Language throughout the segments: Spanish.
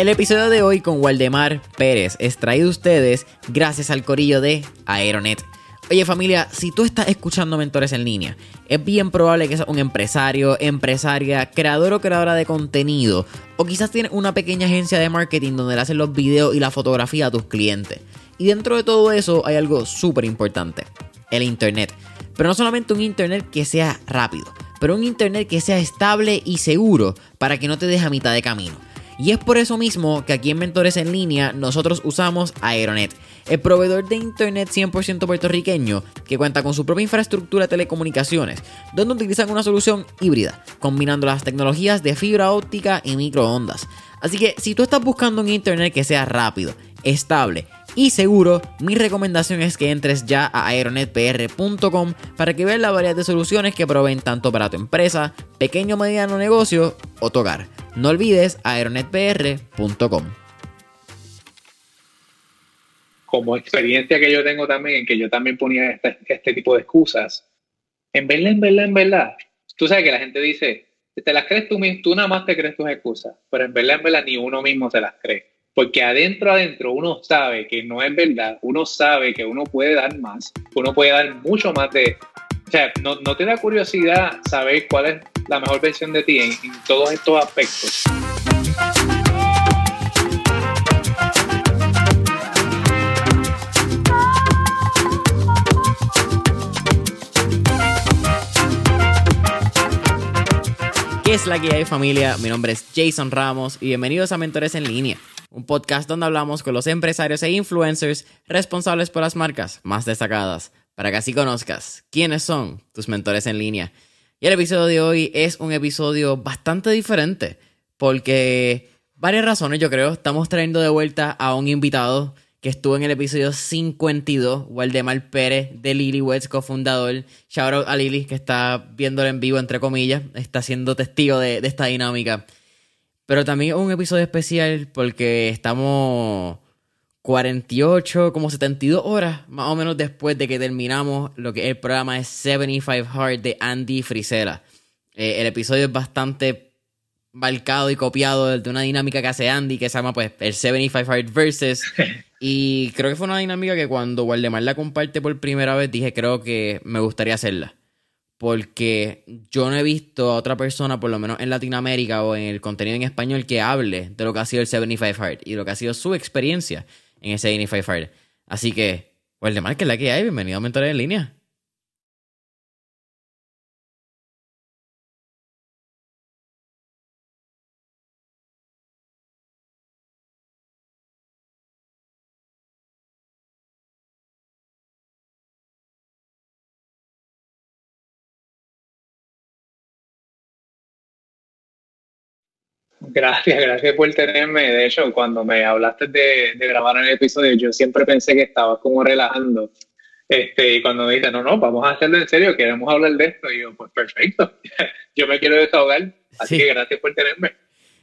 El episodio de hoy con Waldemar Pérez es traído a ustedes gracias al corillo de Aeronet. Oye familia, si tú estás escuchando mentores en línea, es bien probable que seas un empresario, empresaria, creador o creadora de contenido, o quizás tienes una pequeña agencia de marketing donde le hacen los videos y la fotografía a tus clientes. Y dentro de todo eso hay algo súper importante, el Internet. Pero no solamente un Internet que sea rápido, pero un Internet que sea estable y seguro para que no te deje a mitad de camino. Y es por eso mismo que aquí en Mentores en Línea nosotros usamos Aeronet, el proveedor de Internet 100% puertorriqueño que cuenta con su propia infraestructura de telecomunicaciones, donde utilizan una solución híbrida, combinando las tecnologías de fibra óptica y microondas. Así que si tú estás buscando un Internet que sea rápido, estable y seguro, mi recomendación es que entres ya a aeronetpr.com para que veas la variedad de soluciones que proveen tanto para tu empresa, pequeño o mediano negocio o tu hogar. No olvides aeronetpr.com. Como experiencia que yo tengo también, que yo también ponía este, este tipo de excusas, en verdad, en verdad, en verdad, tú sabes que la gente dice, te las crees tú mismo, tú nada más te crees tus excusas, pero en verdad, en verdad, ni uno mismo se las cree. Porque adentro, adentro, uno sabe que no es verdad, uno sabe que uno puede dar más, uno puede dar mucho más de... O sea, no, no te da curiosidad saber cuál es la mejor versión de ti en, en todos estos aspectos. ¿Qué es la que hay familia? Mi nombre es Jason Ramos y bienvenidos a Mentores en Línea, un podcast donde hablamos con los empresarios e influencers responsables por las marcas más destacadas, para que así conozcas quiénes son tus mentores en línea. Y el episodio de hoy es un episodio bastante diferente, porque varias razones yo creo, estamos trayendo de vuelta a un invitado que estuvo en el episodio 52, Waldemar Pérez de Lilyweds, cofundador. Shout out a Lili, que está viéndolo en vivo, entre comillas, está siendo testigo de, esta dinámica. Pero también un episodio especial porque estamos 48, como 72 horas, más o menos después de que terminamos lo que el programa es 75 Hard de Andy Frisella. Eh, el episodio es bastante marcado y copiado de una dinámica que hace Andy que se llama pues el 75 Hard Versus. Y creo que fue una dinámica que cuando Waldemar la comparte por primera vez dije creo que me gustaría hacerla. Porque yo no he visto a otra persona, por lo menos en Latinoamérica o en el contenido en español, que hable de lo que ha sido el 75 Hard y lo que ha sido su experiencia en ese 75 Hard. Así que, Waldemar, que es la que hay, bienvenido a Mentores en Línea. Gracias, gracias por tenerme. De hecho, cuando me hablaste de, de grabar el episodio, yo siempre pensé que estabas como relajando. Este, y cuando me dices, no, no, vamos a hacerlo en serio, queremos hablar de esto, y yo, pues perfecto, yo me quiero desahogar, así Sí. que gracias por tenerme.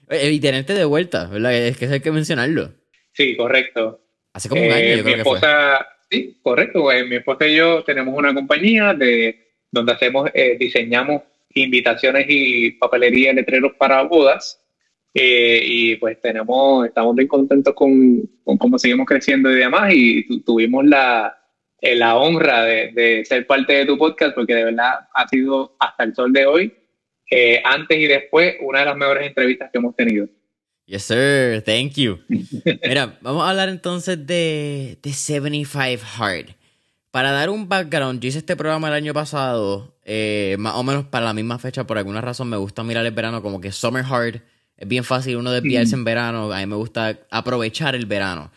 Eh, Y tenerte de vuelta, ¿verdad? Es que hay que mencionarlo. Sí, correcto. Hace como un Eh, año, yo mi creo que fue. esposa, sí, correcto, pues, mi esposa y yo tenemos una compañía de donde hacemos, eh, diseñamos invitaciones y papelería, letreros para bodas. Eh, y pues tenemos, estamos bien contentos con, con cómo seguimos creciendo y demás. Y tu- tuvimos la, eh, la honra de, de ser parte de tu podcast, porque de verdad ha sido hasta el sol de hoy, eh, antes y después, una de las mejores entrevistas que hemos tenido. Yes, sir. Thank you. Mira, vamos a hablar entonces de, de 75 Hard. Para dar un background, yo hice este programa el año pasado, eh, más o menos para la misma fecha, por alguna razón me gusta mirar el verano como que Summer Hard. Es bien fácil uno desviarse en verano, a mí me gusta aprovechar el verano.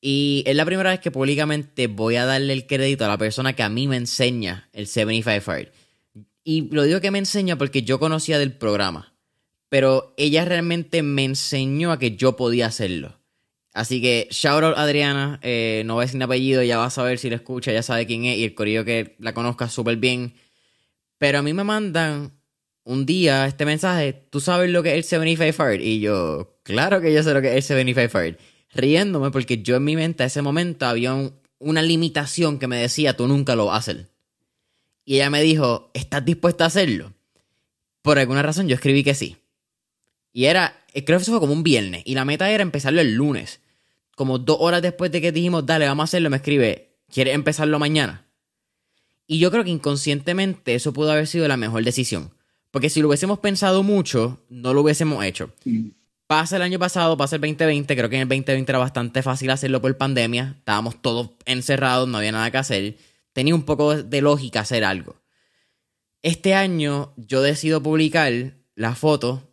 Y es la primera vez que públicamente voy a darle el crédito a la persona que a mí me enseña el 75 Hard. Y lo digo que me enseña porque yo conocía del programa pero ella realmente me enseñó a que yo podía hacerlo. Así que, shout out Adriana, eh, no voy a decir apellido, ya va a saber si lo escucha, ya sabe quién es y el corillo que la conozca súper bien. Pero a mí me mandan un día este mensaje, ¿tú sabes lo que es el 75 Hard? Y yo, claro que yo sé lo que es el 75 Hard. Riéndome porque yo en mi mente a ese momento había un- una limitación que me decía, tú nunca lo vas a hacer. Y ella me dijo, ¿estás dispuesta a hacerlo? Por alguna razón yo escribí que sí. Y era, creo que eso fue como un viernes. Y la meta era empezarlo el lunes. Como dos horas después de que dijimos, dale, vamos a hacerlo, me escribe, ¿quieres empezarlo mañana? Y yo creo que inconscientemente eso pudo haber sido la mejor decisión. Porque si lo hubiésemos pensado mucho, no lo hubiésemos hecho. Pasa el año pasado, pasa el 2020, creo que en el 2020 era bastante fácil hacerlo por pandemia, estábamos todos encerrados, no había nada que hacer, tenía un poco de lógica hacer algo. Este año yo decido publicar la foto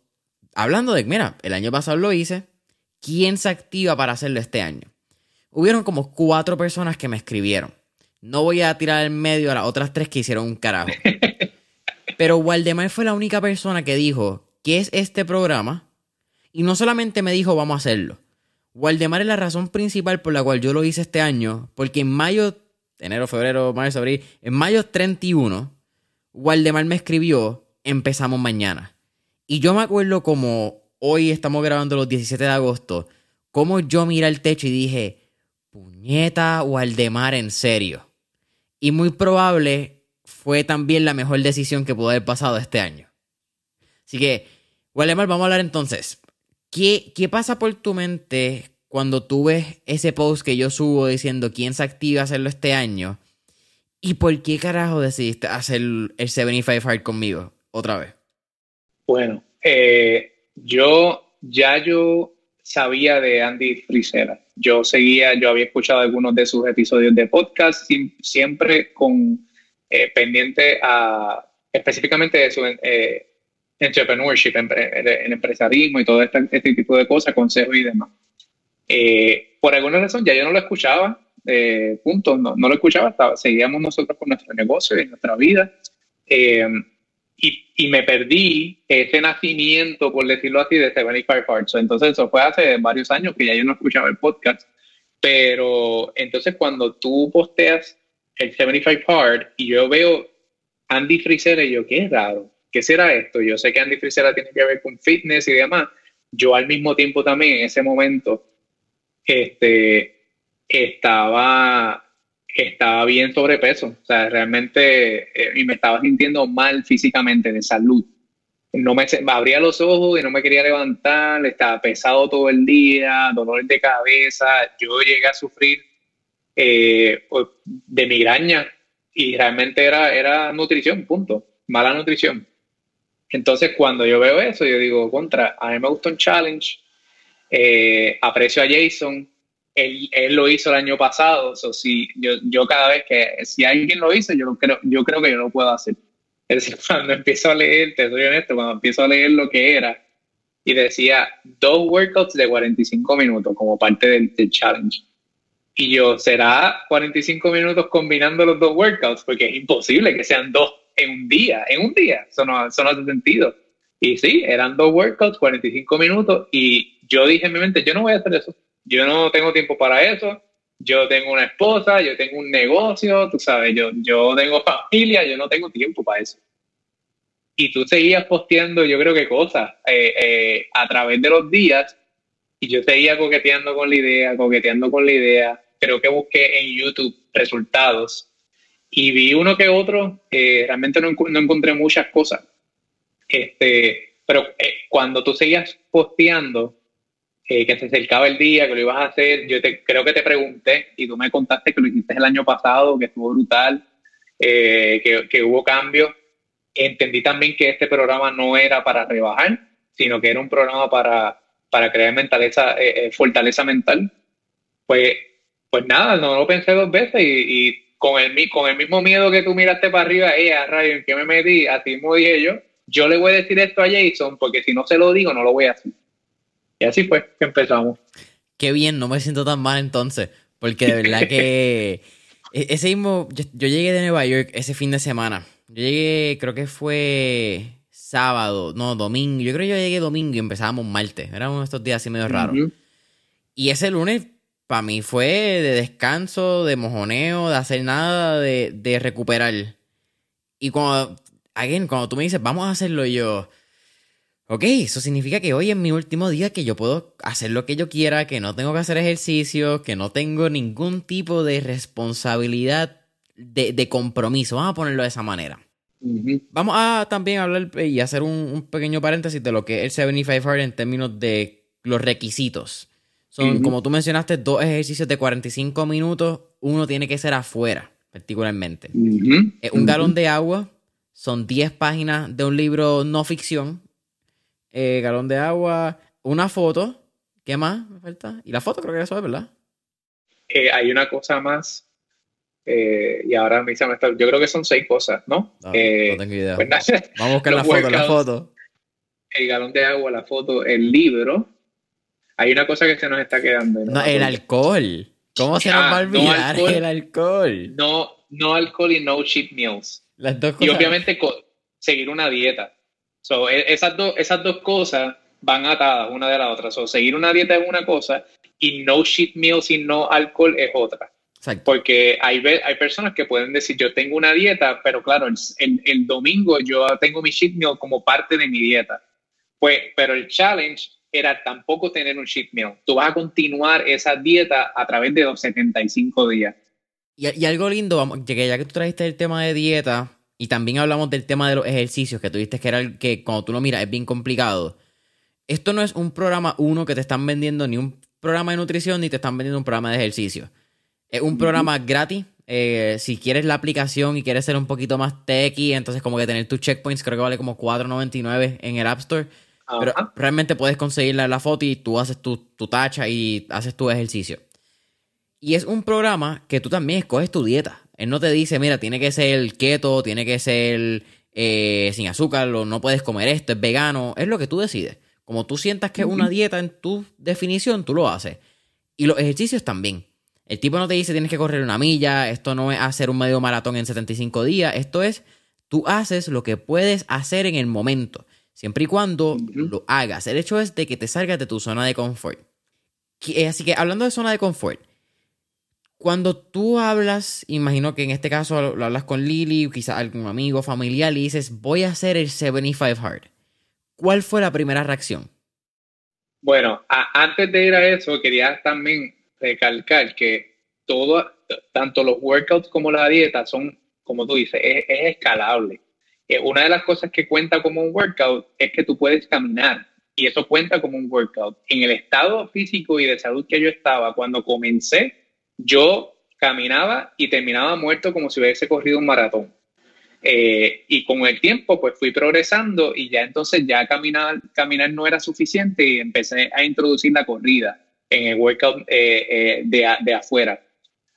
hablando de, mira, el año pasado lo hice, ¿quién se activa para hacerlo este año? Hubieron como cuatro personas que me escribieron. No voy a tirar en medio a las otras tres que hicieron un carajo. Pero Waldemar fue la única persona que dijo, ¿qué es este programa? Y no solamente me dijo, vamos a hacerlo. Waldemar es la razón principal por la cual yo lo hice este año, porque en mayo, enero, febrero, marzo, abril, en mayo 31, Waldemar me escribió, empezamos mañana. Y yo me acuerdo como hoy estamos grabando los 17 de agosto, como yo miré el techo y dije, puñeta Waldemar, en serio. Y muy probable fue también la mejor decisión que pudo haber pasado este año. Así que, Waldemar, vamos a hablar entonces. ¿Qué, ¿Qué pasa por tu mente cuando tú ves ese post que yo subo diciendo quién se activa a hacerlo este año? ¿Y por qué carajo decidiste hacer el 75 Hard conmigo otra vez? Bueno, eh, yo ya yo sabía de Andy Frisera. Yo seguía, yo había escuchado algunos de sus episodios de podcast, siempre con eh, pendiente a específicamente de su eh, entrepreneurship, el empresarismo y todo este, este, tipo de cosas, consejos y demás. por alguna razón ya yo no lo escuchaba, punto, no, no, lo escuchaba, seguíamos nosotros con nuestro negocio y nuestra vida. Y, y, me perdí ese nacimiento, por decirlo así, de 75 Parts. Entonces, eso fue hace varios años que ya yo no escuchaba el podcast. Pero entonces, cuando tú posteas el 75 Part y yo veo Andy Frisera, y yo, qué raro, ¿qué será esto? Yo sé que Andy Frisera tiene que ver con fitness y demás. Yo, al mismo tiempo, también en ese momento, este, estaba estaba bien sobrepeso, o sea, realmente, eh, y me estaba sintiendo mal físicamente, de salud. No me, me, abría los ojos y no me quería levantar, estaba pesado todo el día, dolores de cabeza, yo llegué a sufrir eh, de migraña y realmente era, era nutrición, punto, mala nutrición. Entonces, cuando yo veo eso, yo digo, contra, a mí me gusta un challenge, eh, aprecio a Jason, él, él, lo hizo el año pasado, so, si, yo, yo cada vez que, si alguien lo hizo, yo creo, yo creo que yo lo puedo hacer. Es decir, cuando empiezo a leer, te soy honesto, cuando empiezo a leer lo que era, y decía dos workouts de 45 minutos como parte del, del challenge. Y yo, ¿será 45 minutos combinando los dos workouts? Porque es imposible que sean dos en un día, en un día, eso no, eso no hace sentido. Y sí, eran dos workouts, 45 minutos, y yo dije en mi mente, yo no voy a hacer eso yo no tengo tiempo para eso, yo tengo una esposa, yo tengo un negocio, tú sabes, yo, yo tengo familia, yo no tengo tiempo para eso. Y tú seguías posteando, yo creo que cosas eh, eh, a través de los días, y yo seguía coqueteando con la idea, coqueteando con la idea. Creo que busqué en YouTube resultados y vi uno que otro, eh, realmente no, no, encontré muchas cosas. Este, pero cuando tú seguías posteando, eh, que se acercaba el día, que lo ibas a hacer. Yo te, creo que te pregunté y tú me contaste que lo hiciste el año pasado, que estuvo brutal, eh, que, que, hubo cambios. Entendí también que este programa no era para rebajar, sino que era un programa para, para crear mentaleza, eh, fortaleza mental. Pues, pues nada, no lo pensé dos veces y, y con, el, con el mismo miedo que tú miraste para arriba, eh, a rayo, ¿en qué me metí? Así mismo dije yo, yo le voy a decir esto a Jason porque si no se lo digo, no lo voy a hacer. Y así fue que empezamos. Qué bien, no me siento tan mal entonces, porque de verdad que e-, ese mismo, yo, llegué de Nueva York ese fin de semana. Yo llegué, creo que fue sábado, no, domingo. Yo creo que yo llegué domingo y empezábamos martes. De estos días así medio raros. Y ese lunes para mí fue de descanso, de mojoneo, de hacer nada, de, de recuperar. Y cuando, again, cuando tú me dices, vamos a hacerlo yo, Ok, eso significa que hoy es mi último día que yo puedo hacer lo que yo quiera, que no tengo que hacer ejercicio, que no tengo ningún tipo de responsabilidad de, compromiso. Vamos a ponerlo de esa manera. Vamos a también hablar y hacer un, pequeño paréntesis de lo que es el 75 Hard en términos de los requisitos. Son, como tú mencionaste, dos ejercicios de 45 minutos. Uno tiene que ser afuera, particularmente. un galón de agua. Son 10 páginas de un libro no ficción. Eh, galón de agua. Una foto. ¿Qué más me falta? Y la foto creo que eso es, ¿verdad? Eh, hay una cosa más. Eh, y ahora me Yo creo que son seis cosas, ¿no? No, tengo idea. Pues Vamos a buscar la foto, la foto. El galón de agua, la foto, el libro hay una cosa que se nos está quedando. No, el alcohol. ¿Cómo se nos va a olvidar el alcohol? No, no alcohol y no cheap meals. Las dos cosas. Y obviamente seguir una dieta. So, e, esas, esas dos cosas van atadas una de la otra. So, seguir una dieta es una cosa y no cheat meals y no alcohol es otra. Exacto. Porque hay, hay personas que pueden decir, yo tengo una dieta, pero claro, el, el, domingo yo tengo mi cheat meal como parte de mi dieta. Pues, pero el challenge era tampoco tener un cheat meal. Tú vas a continuar esa dieta a través de los 75 días. Y, algo lindo, que ya que tú trajiste el tema de dieta y también hablamos del tema de los ejercicios, que tú dijiste que era el que cuando tú lo miras es bien complicado. Esto no es un programa uno que te están vendiendo ni un programa de nutrición ni te están vendiendo un programa de ejercicio. Es un programa gratis. Eh, si quieres la aplicación y quieres ser un poquito más techy, entonces como que tener tus checkpoints creo que vale como 4.99 en el App Store. Pero realmente puedes conseguir la, foto y tú haces tu, tacha y haces tu ejercicio. Y es un programa que tú también escoges tu dieta. Él no te dice, mira, tiene que ser keto, tiene que ser eh, sin azúcar, o no puedes comer esto, es vegano. Es lo que tú decides. Como tú sientas que es una dieta en tu definición, tú lo haces. Y los ejercicios también. El tipo no te dice tienes que correr una milla, esto no es hacer un medio maratón en 75 días, esto es tú haces lo que puedes hacer en el momento. Siempre y cuando lo hagas. El hecho es de que te salgas de tu zona de confort. Eh, así que hablando de zona de confort, cuando tú hablas, imagino que en este caso lo hablas con Lily, quizás algún amigo, familiar, y dices, voy a hacer el 75 Hard. ¿Cuál fue la primera reacción? Bueno, antes de ir a eso, quería también recalcar que todo, tanto los workouts como la dieta son, como tú dices, es escalable una de las cosas que cuenta como un workout es que tú puedes caminar y eso cuenta como un workout. En el estado físico y de salud que yo estaba cuando comencé, yo caminaba y terminaba muerto como si hubiese corrido un maratón. Eh, y con el tiempo, pues fui progresando y ya entonces ya caminar, caminar no era suficiente y empecé a introducir la corrida en el workout eh, eh, de, de, afuera.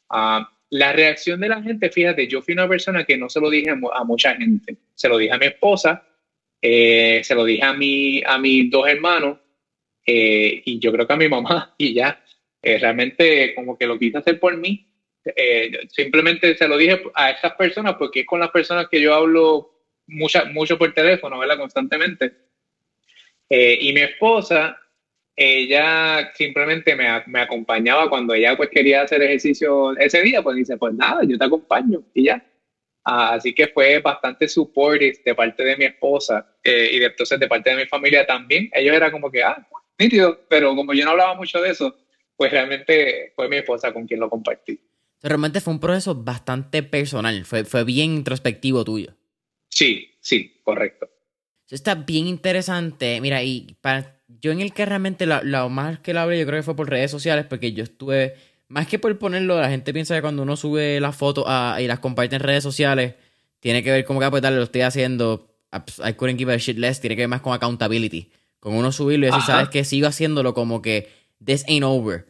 Ah, la reacción de la gente, fíjate, yo fui una persona que no se lo dije a, mucha gente. Se lo dije a mi esposa, eh, se lo dije a, mi, a mis dos hermanos eh, y yo creo que a mi mamá y ya. Eh, realmente como que lo quise hacer por mí. simplemente se lo dije a esas personas porque es con las personas que yo hablo mucha, mucho por teléfono, ¿verdad? Constantemente. y mi esposa, ella simplemente me, me, acompañaba cuando ella pues quería hacer ejercicio ese día, pues dice, pues nada, yo te acompaño y ya. Así que fue bastante supportive de parte de mi esposa eh, y de, entonces de parte de mi familia también. Ellos eran como que, ah, nítido, pero como yo no hablaba mucho de eso, pues realmente fue mi esposa con quien lo compartí. Realmente fue un proceso bastante personal, fue, fue bien introspectivo tuyo. Sí, sí, correcto. Eso está bien interesante. Mira, y para yo en el que realmente lo, más que lo hablé, yo creo que fue por redes sociales, porque yo estuve, más que por ponerlo, la gente piensa que cuando uno sube las fotos y las comparte en redes sociales, tiene que ver como que ah, pues lo estoy haciendo, ah, pues, I couldn't give a shit less, tiene que ver más con accountability. Con uno subirlo y decir, sabes que sigo haciéndolo como que this ain't over.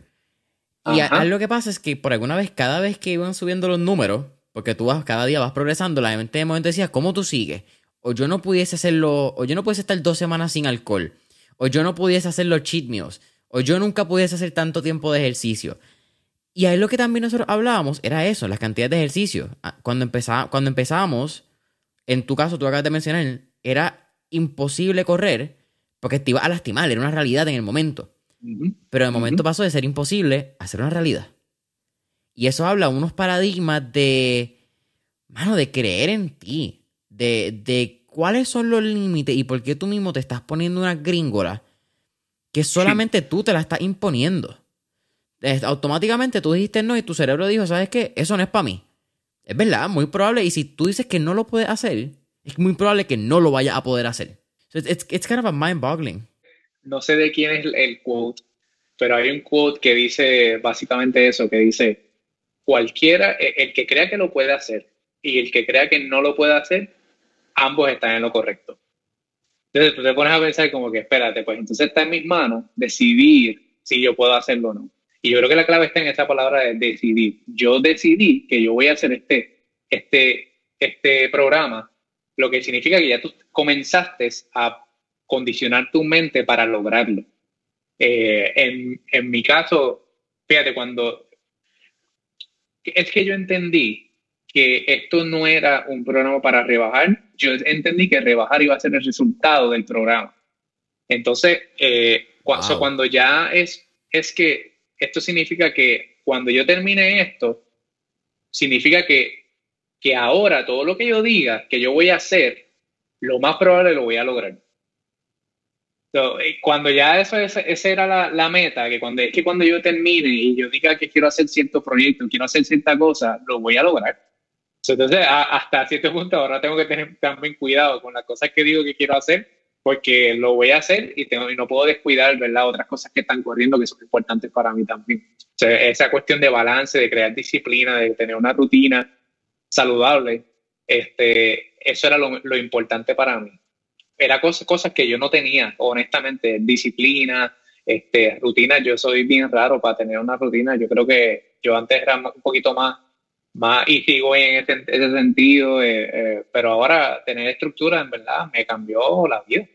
Y lo que pasa es que por alguna vez, cada vez que iban subiendo los números, porque tú vas, cada día vas progresando, la mente de momento decía, ¿cómo tú sigues? O yo no pudiese hacerlo, o yo no pudiese estar dos semanas sin alcohol o yo no pudiese hacer los cheat meals, o yo nunca pudiese hacer tanto tiempo de ejercicio. Y ahí lo que también nosotros hablábamos era eso, las cantidades de ejercicio. Ah, cuando, empezá, cuando empezábamos, en tu caso, tú acabas de mencionar, era imposible correr porque te iba a lastimar, era una realidad en el momento. Pero de momento pasó de ser imposible a ser una realidad. Y eso habla unos paradigmas de, mano, de creer en ti, de, de cuáles son los límites y por qué tú mismo te estás poniendo una gringola que solamente tú te la estás imponiendo. Automáticamente tú dijiste no y tu cerebro dijo, ¿sabes qué? Eso no es para mí. Es verdad, muy probable. Y si tú dices que no lo puedes hacer, es muy probable que no lo vaya a poder hacer. So it's, it's kind of a mind-boggling. No sé de quién es el quote, pero hay un quote que dice básicamente eso, que dice, cualquiera, e, el que crea que lo puede hacer y el que crea que no lo puede hacer, ambos están en lo correcto. Entonces tú te pones a pensar como que, espérate, pues entonces está en mis manos decidir si yo puedo hacerlo o no. Y yo creo que la clave está en esa palabra de decidir. Yo decidí que yo voy a hacer este, este, este programa, lo que significa que ya tú comenzaste a condicionar tu mente para lograrlo. Eh, en, en mi caso, fíjate, cuando es que yo entendí que esto no era un programa para rebajar, yo entendí que rebajar iba a ser el resultado del programa. Entonces, eh, cuando ya es, es que esto significa que cuando yo termine esto, significa que, que ahora todo lo que yo diga que yo voy a hacer, lo más probable lo voy a lograr. Eh, cuando ya eso esa era la, la, meta, que cuando es que cuando yo termine y yo diga que quiero hacer cierto proyecto, quiero hacer cierta cosa, lo voy a lograr. Entonces, hasta cierto punto ahora tengo que tener también cuidado con las cosas que digo que quiero hacer, porque lo voy a hacer y, tengo, y no puedo descuidar, ¿verdad? Otras cosas que están corriendo que son importantes para mí también. esa cuestión de balance, de crear disciplina, de tener una rutina saludable, este, eso era lo, lo importante para mí. Era cosas, cosas que yo no tenía, honestamente, disciplina, este, rutina. Yo soy bien raro para tener una rutina. Yo creo que yo antes era un poquito más más y sigo en ese, sentido, eh, eh, pero ahora tener estructura en verdad me cambió la vida.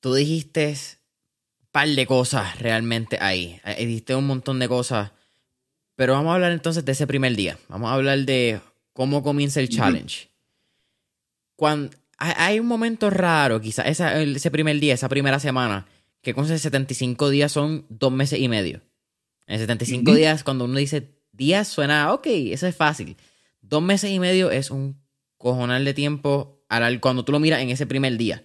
Tú dijiste un par de cosas realmente ahí, eh, dijiste un montón de cosas, pero vamos a hablar entonces de ese primer día, vamos a hablar de cómo comienza el challenge. Cuando hay un momento raro, quizás ese primer día, esa primera semana, que con 75 días son dos meses y medio. En 75 días, cuando uno dice días suena, ok, eso es fácil. Dos meses y medio es un cojonal de tiempo cuando tú lo miras en ese primer día.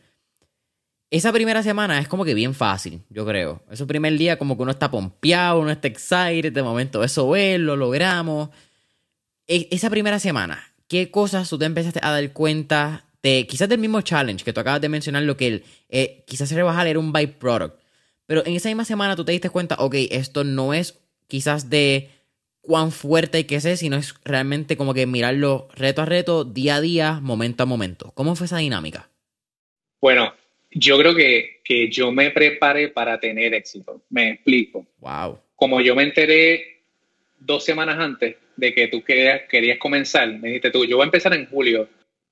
Esa primera semana es como que bien fácil, yo creo. Ese primer día como que uno está pompeado, uno está excited, de momento eso es, lo logramos. E, esa primera semana, ¿qué cosas tú te empezaste a dar cuenta de quizás del mismo challenge que tú acabas de mencionar, lo que el, eh, quizás rebajar era un byproduct? Pero en esa misma semana tú te diste cuenta, ok, esto no es quizás de cuán fuerte hay que ser, sino es realmente como que mirarlo reto a reto, día a día, momento a momento. ¿Cómo fue esa dinámica? Bueno, yo creo que, que yo me preparé para tener éxito. Me explico. Wow. Como yo me enteré dos semanas antes de que tú querías, querías comenzar, me dijiste tú, yo voy a empezar en julio,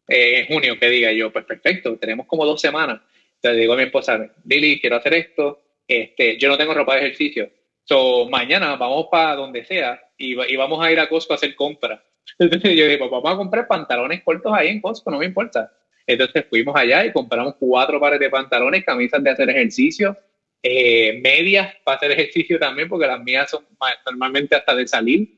eh, en junio, que diga yo, pues perfecto, tenemos como dos semanas. Entonces digo a mi esposa, Lili, quiero hacer esto, este, yo no tengo ropa de ejercicio, So, mañana vamos para donde sea y, vamos a ir a Costco a hacer compras. Entonces yo digo, vamos a comprar pantalones cortos ahí en Costco, no me importa. Entonces fuimos allá y compramos cuatro pares de pantalones, camisas de hacer ejercicio, eh, medias para hacer ejercicio también, porque las mías son normalmente hasta de salir.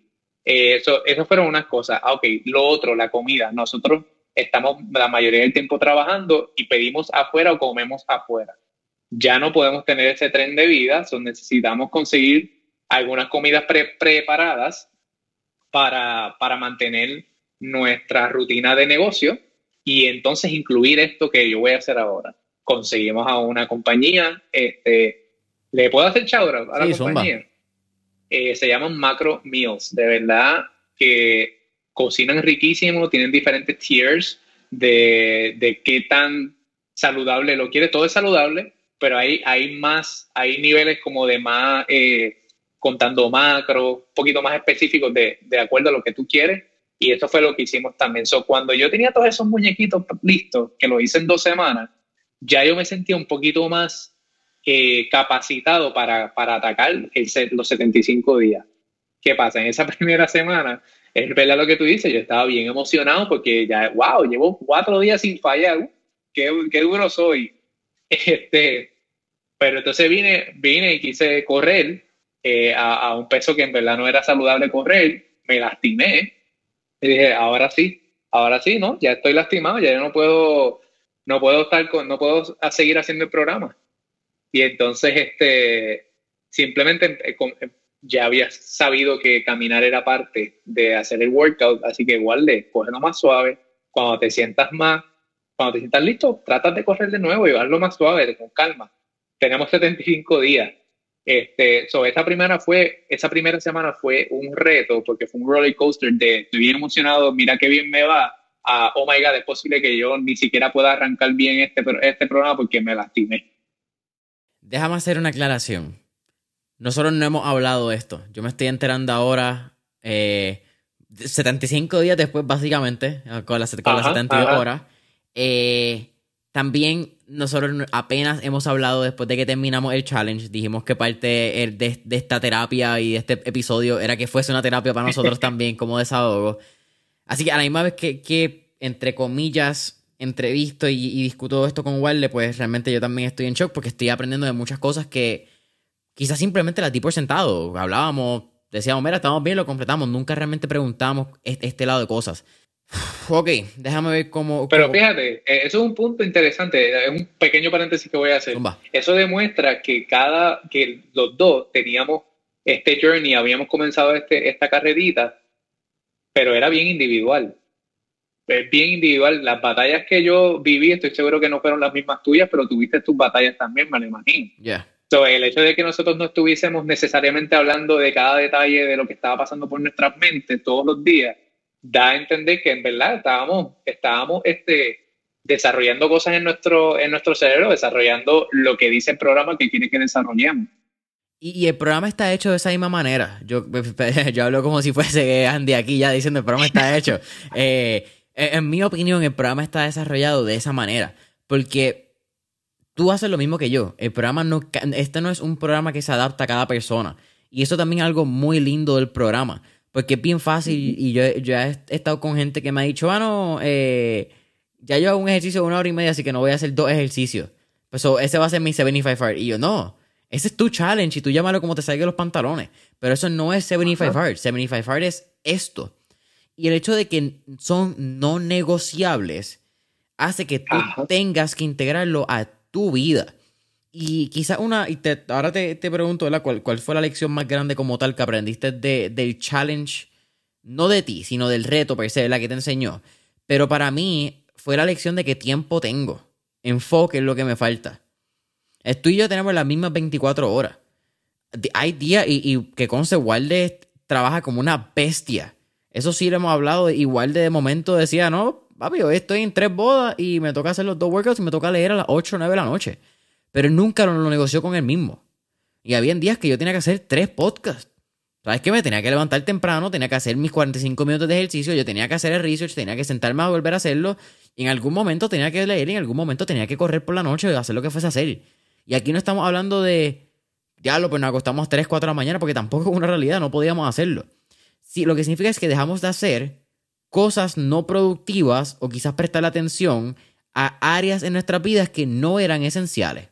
Eh, eso, eso fueron unas cosas. Ah, ok, lo otro, la comida. Nosotros estamos la mayoría del tiempo trabajando y pedimos afuera o comemos afuera ya no podemos tener ese tren de vida, so necesitamos conseguir algunas comidas preparadas para, para mantener nuestra rutina de negocio y entonces incluir esto que yo voy a hacer ahora. Conseguimos a una compañía, este, ¿le puedo hacer chabra a la compañía? Eh, se llaman Macro Meals, de verdad que cocinan riquísimo, tienen diferentes tiers de, de qué tan saludable lo quiere, todo es saludable, pero hay, hay más, hay niveles como de más, eh, contando macro, un poquito más específicos de, de, acuerdo a lo que tú quieres. Y eso fue lo que hicimos también. So, cuando yo tenía todos esos muñequitos listos, que lo hice en dos semanas, ya yo me sentía un poquito más eh, capacitado para, para atacar el, los 75 días. ¿Qué pasa? En esa primera semana, es verdad lo que tú dices, yo estaba bien emocionado porque ya, wow, llevo cuatro días sin fallar, qué, qué duro soy. Este, pero entonces vine, vine y quise correr eh, a, un peso que en verdad no era saludable correr, me lastimé y dije, ahora sí, ahora sí, ¿no? Ya estoy lastimado, ya no puedo, no puedo estar con, no puedo seguir haciendo el programa. Y entonces, este, simplemente eh, eh, ya había sabido que caminar era parte de hacer el workout, así que igual de cogerlo más suave, cuando te sientas más cuando te sientas listo, tratas de correr de nuevo y llevarlo más suave, con calma. Tenemos 75 días. Este, so esa primera fue, esa primera semana fue un reto porque fue un roller coaster de estoy bien emocionado, mira qué bien me va, a oh my god, es posible que yo ni siquiera pueda arrancar bien este, este programa porque me lastimé. Déjame hacer una aclaración. Nosotros no hemos hablado de esto. Yo me estoy enterando ahora, eh, 75 días después, básicamente, con las, con las 72 horas. Eh, también nosotros apenas hemos hablado después de que terminamos el challenge. Dijimos que parte de, esta terapia y de este episodio era que fuese una terapia para nosotros también, como desahogo. Así que a la misma vez que, entre comillas, entrevisto y, y, discuto esto con Walde, pues realmente yo también estoy en shock porque estoy aprendiendo de muchas cosas que quizás simplemente las di por sentado. Hablábamos, decíamos, mira, estamos bien, lo completamos. Nunca realmente preguntamos este, lado de cosas. Ok, déjame ver cómo. Pero fíjate, eh, eso es un punto interesante. Es un pequeño paréntesis que voy a hacer. Eso demuestra que cada, que los dos teníamos este journey, habíamos comenzado este, esta carrerita, pero era bien individual. Es bien individual. Las batallas que yo viví, estoy seguro que no fueron las mismas tuyas, pero tuviste tus batallas también, me lo imagino. Ya el hecho de que nosotros no estuviésemos necesariamente hablando de cada detalle de lo que estaba pasando por nuestras mentes todos los días, da a entender que en verdad estábamos, estábamos este, desarrollando cosas en nuestro, en nuestro cerebro, desarrollando lo que dice el programa que quiere que desarrollemos. Y, el programa está hecho de esa misma manera. Yo, yo hablo como si fuese Andy aquí ya diciendo el programa está hecho. Eh, en mi opinión, el programa está desarrollado de esa manera. Porque tú haces lo mismo que yo. El programa no, este no es un programa que se adapta a cada persona. Y eso también es algo muy lindo del programa. Porque es bien fácil y yo, he estado con gente que me ha dicho, ah, no, eh, ya yo hago un ejercicio de una hora y media, así que no voy a hacer dos ejercicios. Pues ese va a ser mi 75 hard. Y yo, no, ese es tu challenge y tú llámalo como te salga los pantalones. Pero eso no es 75 hard. 75 hard es esto. Y el hecho de que son no negociables hace que tú tengas que integrarlo a tu vida. Y quizás una, y te, ahora te, te pregunto, ¿cuál, ¿cuál fue la lección más grande como tal que aprendiste de, del challenge? No de ti, sino del reto per se, la que te enseñó. Pero para mí fue la lección de que tiempo tengo. Enfoque es lo que me falta. Tú y yo tenemos las mismas 24 horas. Hay días, y, y que Conce Walde trabaja como una bestia. Eso sí lo hemos hablado. Igual de momento decía, no, papi, hoy estoy en tres bodas y me toca hacer los dos workouts y me toca leer a las 8 o 9 de la noche. Pero nunca lo, negoció con él mismo. Y había días que yo tenía que hacer tres podcasts. ¿Sabes qué? Me tenía que levantar temprano, tenía que hacer mis 45 minutos de ejercicio, yo tenía que hacer el research, tenía que sentarme a volver a hacerlo. Y en algún momento tenía que leer, en algún momento tenía que correr por la noche y hacer lo que fuese a hacer. Y aquí no estamos hablando de, diablo, pues nos acostamos 3, 4 de la mañana, porque tampoco es una realidad, no podíamos hacerlo. Sí, lo que significa es que dejamos de hacer cosas no productivas o quizás prestar atención a áreas en nuestras vidas que no eran esenciales.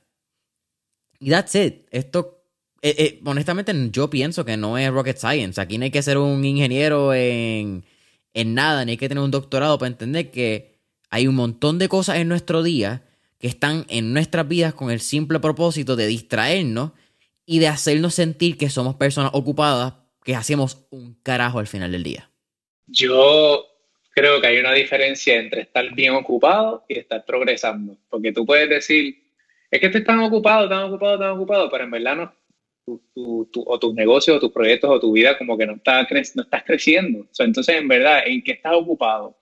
Y that's it. Esto, eh, eh, honestamente, yo pienso que no es rocket science. Aquí no hay que ser un ingeniero en, en nada, ni hay que tener un doctorado para entender que hay un montón de cosas en nuestro día que están en nuestras vidas con el simple propósito de distraernos y de hacernos sentir que somos personas ocupadas que hacemos un carajo al final del día. Yo creo que hay una diferencia entre estar bien ocupado y estar progresando. Porque tú puedes decir, es que estás tan ocupado, tan ocupado, tan ocupado, pero en verdad no, o tus negocios, o tus proyectos, o tu vida como que no, está no estás creciendo. entonces, en verdad, ¿en qué estás ocupado?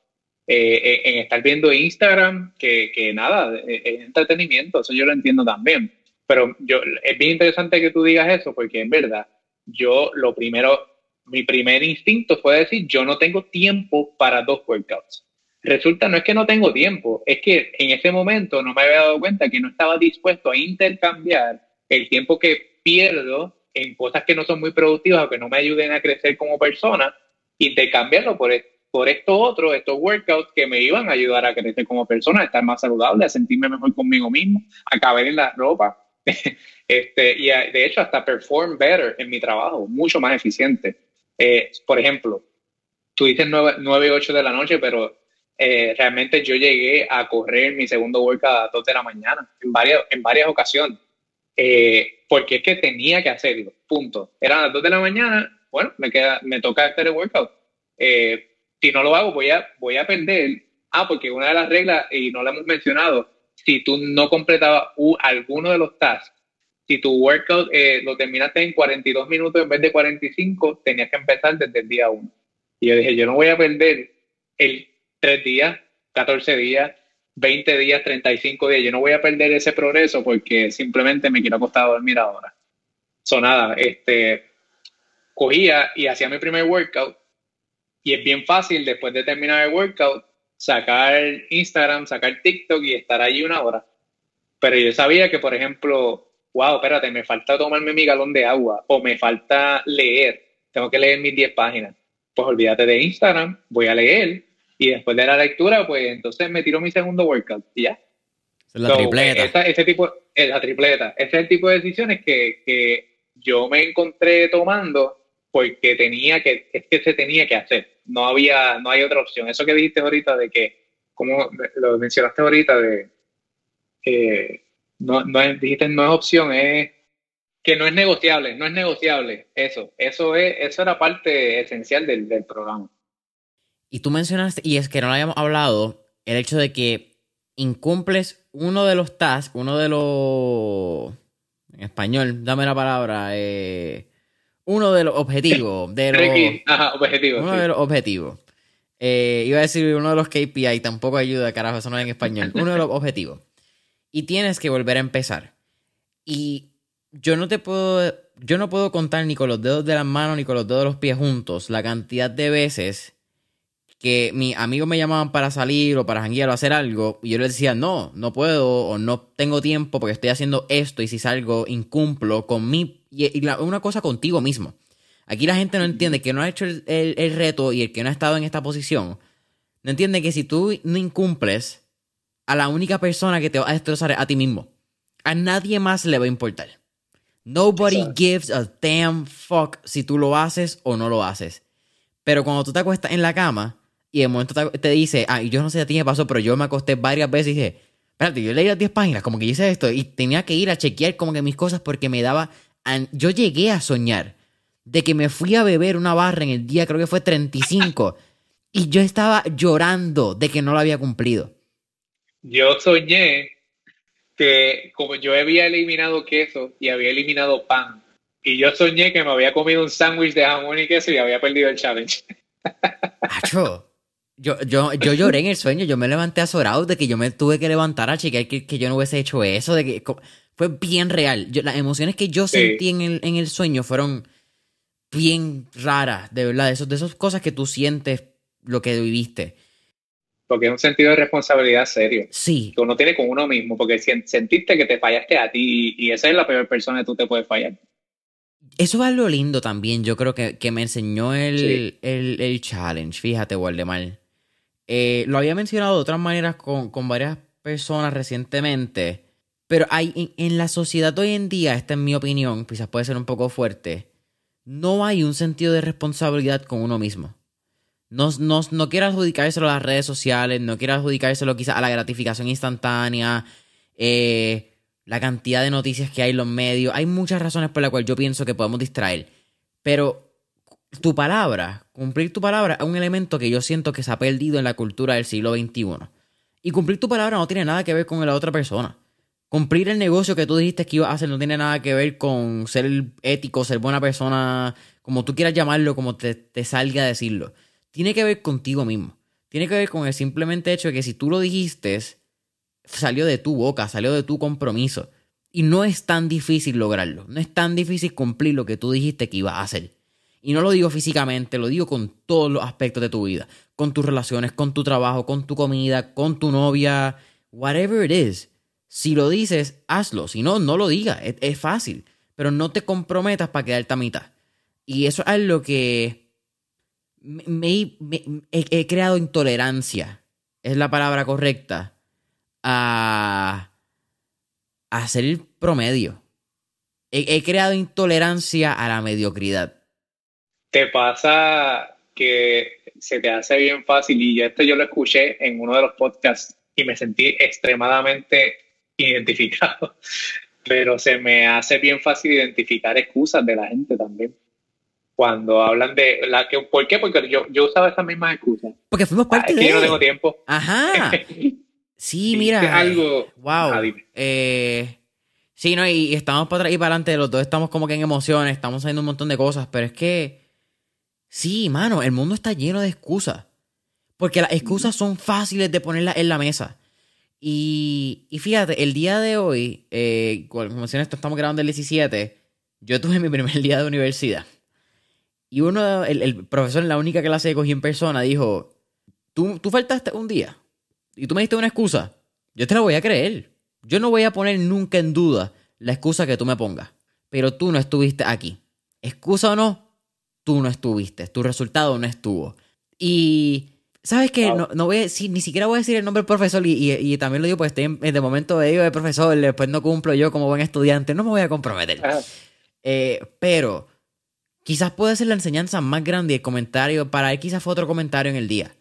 Eh, en estar viendo Instagram, que, que nada, es entretenimiento, eso yo lo entiendo también. Pero yo, es bien interesante que tú digas eso, porque en verdad, yo lo primero, mi primer instinto fue decir, yo no tengo tiempo para dos workouts. Resulta, no es que no tengo tiempo, es que en ese momento no me había dado cuenta que no estaba dispuesto a intercambiar el tiempo que pierdo en cosas que no son muy productivas o que no me ayuden a crecer como persona, intercambiarlo por, por estos otros, estos workouts que me iban a ayudar a crecer como persona, a estar más saludable, a sentirme mejor conmigo mismo, a caber en la ropa. este, y de hecho hasta perform better en mi trabajo, mucho más eficiente. Eh, por ejemplo, tú dices 9, y 8 de la noche, pero eh, realmente yo llegué a correr mi segundo workout a las 2 de la mañana en varias, en varias ocasiones. Eh, porque es que tenía que hacerlo, punto. Eran las 2 de la mañana, bueno, me, queda, me toca hacer el workout. si no lo hago, voy a, voy a perder Ah, porque una de las reglas, y no la hemos mencionado, si tú no completabas alguno de los tasks, si tu workout eh, lo terminaste en 42 minutos en vez de 45, tenías que empezar desde el día 1. Y yo dije, yo no voy a perder el 3 días, 14 días, 20 días, 35 días. Yo no voy a perder ese progreso porque simplemente me quiero acostar a dormir ahora. Sonada, este, cogía y hacía mi primer workout y es bien fácil después de terminar el workout sacar Instagram, sacar TikTok y estar allí una hora. Pero yo sabía que, por ejemplo, wow, espérate, me falta tomarme mi galón de agua o me falta leer, tengo que leer mis 10 páginas. Pues olvídate de Instagram, voy a leer y después de la lectura, pues entonces me tiro mi segundo workout y ya. La tripleta. ese tipo, es la tripleta. Ese es el tipo de decisiones que, que yo me encontré tomando porque tenía que, es que se tenía que hacer. No había, no hay otra opción. Eso que dijiste ahorita de que, como lo mencionaste ahorita, de que no, no es, dijiste no es opción, es que no es negociable, no es negociable. Eso, eso es, eso era parte esencial del, del programa. Y tú mencionaste, y es que no lo habíamos hablado, el hecho de que incumples uno de los tasks, uno de los. En español, dame la palabra. Eh, uno de los objetivos. De los, Ajá, objetivos. Uno de los objetivos. Eh, iba a decir uno de los KPI, tampoco ayuda, carajo, eso no es en español. Uno de los objetivos. Y tienes que volver a empezar. Y yo no te puedo. Yo no puedo contar ni con los dedos de las manos ni con los dedos de los pies juntos la cantidad de veces que mis amigos me llamaban para salir o para janguear o hacer algo y yo les decía, no, no puedo o no tengo tiempo porque estoy haciendo esto y si salgo incumplo con mi... Y, una cosa contigo mismo. Aquí la gente no entiende que no ha hecho el, reto y el que no ha estado en esta posición, no entiende que si tú no incumples, a la única persona que te va a destrozar es a ti mismo. A nadie más le va a importar. Nobody gives a damn fuck si tú lo haces o no lo haces. Pero cuando tú te acuestas en la cama, y de momento te, dice, ah, yo no sé a ti qué pasó, pero yo me acosté varias veces y dije, espérate, yo leí las 10 páginas, como que hice esto y tenía que ir a chequear como que mis cosas porque me daba... Yo llegué a soñar de que me fui a beber una barra en el día, creo que fue 35, y yo estaba llorando de que no lo había cumplido. Yo soñé que como yo había eliminado queso y había eliminado pan, y yo soñé que me había comido un sándwich de jamón y queso y había perdido el challenge. Acho, yo, yo, yo lloré en el sueño, yo me levanté azorado de que yo me tuve que levantar a chequear que, que yo no hubiese hecho eso, de que fue bien real. las emociones que yo sentí en el, en el sueño fueron bien raras, de verdad, de, esos, de esas cosas que tú sientes lo que viviste. Porque es un sentido de responsabilidad serio. Sí. Que uno tiene con uno mismo, porque sentiste que te fallaste a ti y esa es la peor persona que tú te puedes fallar. Eso es lo lindo también, yo creo que, que me enseñó el, el, el, challenge, fíjate, Waldemar. Eh, lo había mencionado de otras maneras con, con varias personas recientemente, pero hay en, la sociedad hoy en día, esta es mi opinión, quizás puede ser un poco fuerte, no hay un sentido de responsabilidad con uno mismo. No, no, no quiero adjudicárselo a las redes sociales, no quiero adjudicárselo quizás a la gratificación instantánea, eh, la cantidad de noticias que hay en los medios. Hay muchas razones por las cuales yo pienso que podemos distraer. Pero tu palabra, cumplir tu palabra es un elemento que yo siento que se ha perdido en la cultura del siglo XXI. Y cumplir tu palabra no tiene nada que ver con la otra persona. Cumplir el negocio que tú dijiste que ibas a hacer no tiene nada que ver con ser ético, ser buena persona, como tú quieras llamarlo, como te, salga a decirlo. Tiene que ver contigo mismo. Tiene que ver con el simplemente hecho de que si tú lo dijiste, salió de tu boca, salió de tu compromiso. Y no es tan difícil lograrlo. No es tan difícil cumplir lo que tú dijiste que ibas a hacer. Y no lo digo físicamente, lo digo con todos los aspectos de tu vida. Con tus relaciones, con tu trabajo, con tu comida, con tu novia, whatever it is. Si lo dices, hazlo. Si no, no lo digas. Es, fácil. Pero no te comprometas para quedarte a mitad. Y eso es lo que me, he, creado intolerancia. Es la palabra correcta. A, a hacer el promedio. he creado intolerancia a la mediocridad te pasa que se te hace bien fácil y esto yo lo escuché en uno de los podcasts y me sentí extremadamente identificado, pero se me hace bien fácil identificar excusas de la gente también. cuando hablan de la que ¿por qué? Porque yo, yo usaba estas mismas excusas. Porque fuimos parte ah, es de que yo no tengo tiempo. Ajá. Sí, mira. algo. Wow. Ah. Eh, sí, no, y, y estamos para atrás y para adelante, los dos estamos como que en emociones, estamos haciendo un montón de cosas, pero es que. Sí, mano, el mundo está lleno de excusas. Porque las excusas son fáciles de ponerlas en la mesa. Y, y fíjate, el día de hoy, eh, como mencioné, esto estamos grabando el 17, yo tuve mi primer día de universidad. Y uno, el, el profesor en la única clase que cogí en persona dijo, ¿Tú, tú faltaste un día y tú me diste una excusa, yo te la voy a creer. Yo no voy a poner nunca en duda la excusa que tú me pongas. Pero tú no estuviste aquí. Excusa o no, tú no estuviste. Tu resultado no estuvo. Y ¿Sabes qué? Wow. No, no voy a decir, ni siquiera voy a decir el nombre del profesor y, y, y también lo digo porque estoy en, de momento de digo de profesor, después no cumplo yo como buen estudiante, no me voy a comprometer. Eh, pero quizás puede ser la enseñanza más grande y el comentario, para él quizás fue otro comentario en el día.